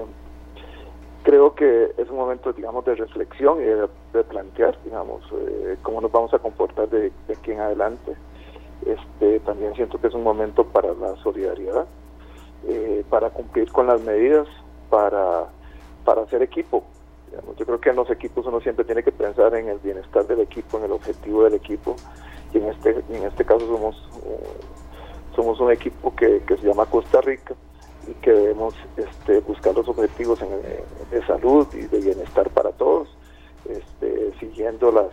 creo que es un momento digamos de reflexión y de, plantear digamos eh, cómo nos vamos a comportar de, aquí en adelante. Este también siento que es un momento para la solidaridad eh, para cumplir con las medidas para para hacer equipo. Yo creo que en los equipos uno siempre tiene que pensar en el bienestar del equipo en el objetivo del equipo y en este en este caso somos eh, somos un equipo que, que se llama Costa Rica y que debemos este, buscar los objetivos de salud y de bienestar para todos, este, siguiendo las,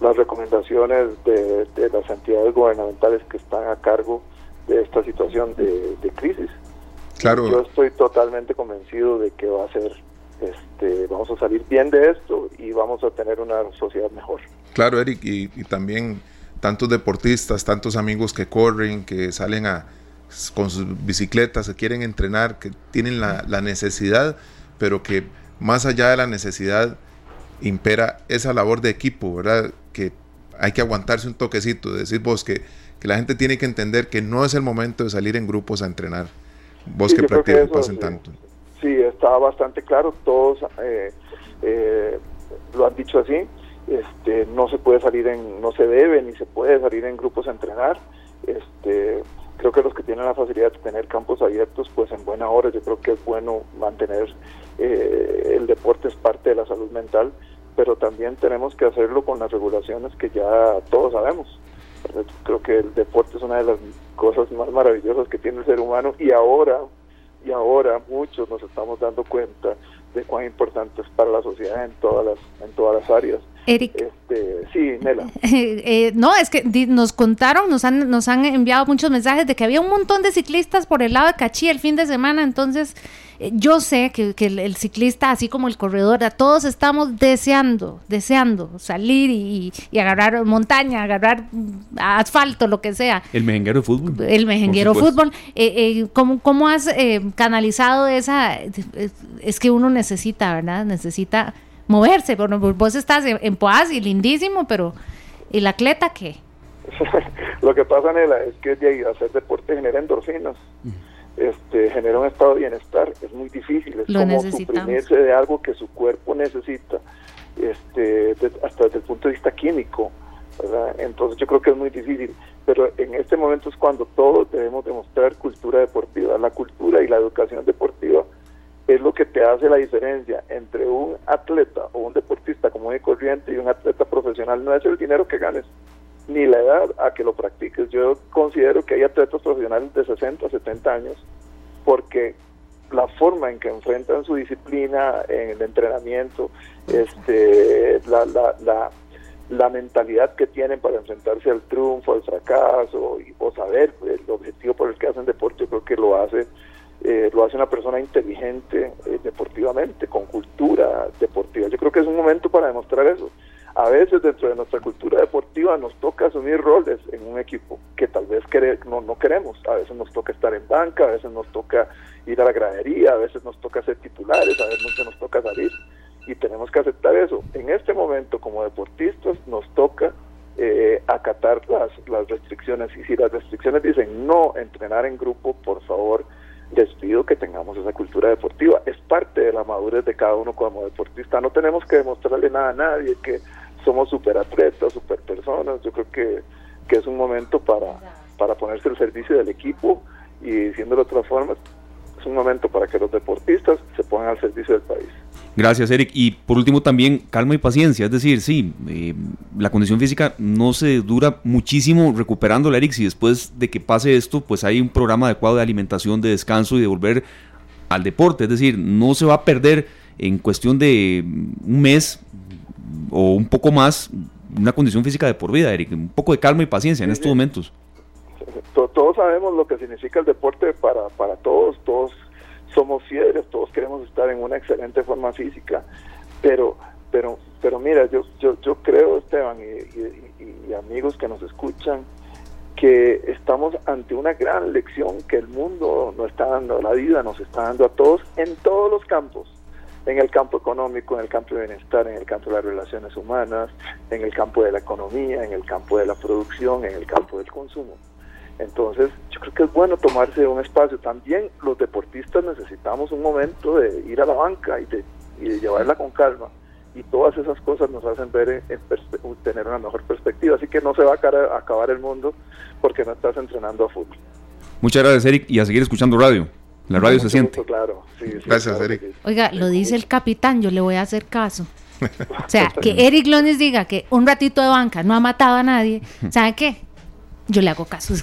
las recomendaciones de, las entidades gubernamentales que están a cargo de esta situación de, crisis. Claro. Yo estoy totalmente convencido de que va a ser, este, vamos a salir bien de esto y vamos a tener una sociedad mejor. Claro, Eric, y también tantos deportistas, tantos amigos que corren, que salen a, con sus bicicletas, se quieren entrenar, que tienen la, necesidad, pero que más allá de la necesidad impera esa labor de equipo, ¿verdad? Que hay que aguantarse un toquecito, decir vos que, que la gente tiene que entender que no es el momento de salir en grupos a entrenar. Vos que practicas pasen tanto. Sí, está bastante claro, todos eh, eh, lo han dicho así, este, no se puede salir en, no se debe ni se puede salir en grupos a entrenar, este, creo que los que tienen la facilidad de tener campos abiertos, pues en buena hora yo creo que es bueno mantener eh, el deporte es parte de la salud mental, pero también tenemos que hacerlo con las regulaciones que ya todos sabemos. Creo que el deporte es una de las cosas más maravillosas que tiene el ser humano y ahora, y ahora muchos nos estamos dando cuenta de cuán importante es para la sociedad en todas las, en todas las áreas. Eric. Este, sí, Nela. Eh, no, es que nos contaron, nos han, nos han enviado muchos mensajes de que había un montón de ciclistas por el lado de Cachí el fin de semana, entonces eh, yo sé que, el, ciclista, así como el corredor, a todos estamos deseando, deseando salir y, agarrar montaña, agarrar asfalto, lo que sea. El mejenguero fútbol. El mejenguero fútbol. Eh, ¿cómo, ¿Cómo has canalizado esa? Es que uno necesita, ¿verdad? Necesita moverse. Bueno, vos estás en, Poaz y lindísimo, pero ¿y la atleta qué? Lo que pasa, Nela, es que de hacer deporte genera endorfinas. Este, genera un estado de bienestar, es muy difícil, es como suprimirse de algo que su cuerpo necesita, este, hasta desde el punto de vista químico, Entonces yo creo que es muy difícil, pero en este momento es cuando todos debemos demostrar cultura deportiva, la cultura y la educación deportiva es lo que te hace la diferencia entre un atleta o un deportista común y corriente y un atleta profesional. No es el dinero que ganes, ni la edad a que lo practiques. Yo considero que hay atletas profesionales de 60, 70 años, porque la forma en que enfrentan su disciplina en el entrenamiento, este, la, la, la, la mentalidad que tienen para enfrentarse al triunfo, al fracaso, y, o saber el objetivo por el que hacen deporte, yo creo que lo hace eh, lo hace una persona inteligente eh, deportivamente, con cultura deportiva. Yo creo que es un momento para demostrar eso. A veces dentro de nuestra cultura deportiva nos toca asumir roles en un equipo que tal vez no, no queremos. A veces nos toca estar en banca, a veces nos toca ir a la gradería, a veces nos toca ser titulares, a veces nos toca salir. Y tenemos que aceptar eso. En este momento, como deportistas, nos toca eh, acatar las, las restricciones. Y si las restricciones dicen no entrenar en grupo, por favor, les pido que tengamos esa cultura deportiva. Es parte de la madurez de cada uno como deportista. No tenemos que demostrarle nada a nadie que somos super atletas, super personas. Yo creo que, que es un momento para, para ponerse al servicio del equipo y diciéndolo de otra forma, es un momento para que los deportistas se pongan al servicio del país. Gracias, Eric. Y por último también calma y paciencia. Es decir, sí, eh, la condición física no se dura muchísimo recuperándola, Eric. Si después de que pase esto, pues hay un programa adecuado de alimentación, de descanso y de volver al deporte. Es decir, no se va a perder en cuestión de un mes o un poco más una condición física de por vida, Eric. Un poco de calma y paciencia en estos momentos. Todos sabemos lo que significa el deporte para, para todos. Todos somos fieles, todos queremos estar en una excelente forma física, pero pero pero mira, yo yo, yo creo, Esteban, y, amigos que nos escuchan, que estamos ante una gran lección que el mundo nos está dando, la vida nos está dando a todos en todos los campos, en el campo económico, en el campo de bienestar, en el campo de las relaciones humanas, en el campo de la economía, en el campo de la producción, en el campo del consumo. Entonces, yo creo que es bueno tomarse un espacio. También los deportistas necesitamos un momento de ir a la banca y de, llevarla con calma. Y todas esas cosas nos hacen ver, en, tener una mejor perspectiva. Así que no se va a acabar el mundo porque no estás entrenando a fútbol. Muchas gracias, Eric, y a seguir escuchando radio. La radio se siente. claro. gracias, Eric. Oiga, lo dice el capitán, yo le voy a hacer caso. O sea, que Eric Lones diga que un ratito de banca no ha matado a nadie. ¿Sabe qué? Yo le hago caso,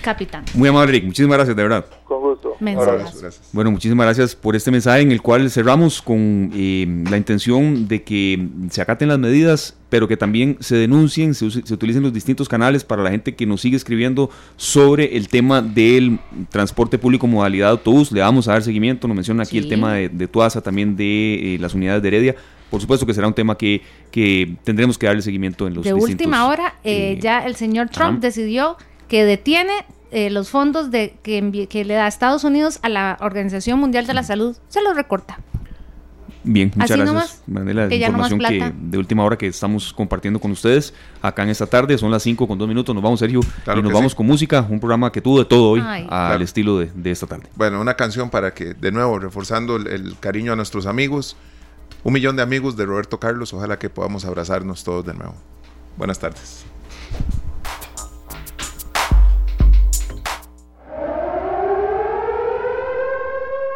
capitán. Muy amable, Rick. Muchísimas gracias, de verdad. Con gusto. Gracias. Bueno, muchísimas gracias por este mensaje en el cual cerramos con eh, la intención de que se acaten las medidas, pero que también se denuncien, se, utilicen los distintos canales para la gente que nos sigue escribiendo sobre el tema del transporte público modalidad autobús. Le vamos a dar seguimiento. Nos menciona aquí el tema de, de Tuasa, también de eh, las unidades de Heredia por supuesto que será un tema que, que tendremos que darle seguimiento en los De última hora, eh, eh, ya el señor Trump decidió que detiene eh, los fondos de, que, que, le da Estados Unidos a la Organización Mundial de la Salud, se los recorta. Bien, muchas gracias. Manela, información que de última hora que estamos compartiendo con ustedes acá en esta tarde. Son las 5 con 2 minutos. Nos vamos, Sergio. y nos vamos con música. Un programa que tuvo de todo hoy al estilo de, de, esta tarde. Bueno, una canción para que, de nuevo, reforzando el cariño a nuestros amigos. Un millón de amigos de Roberto Carlos. Ojalá que podamos abrazarnos todos de nuevo. Buenas tardes.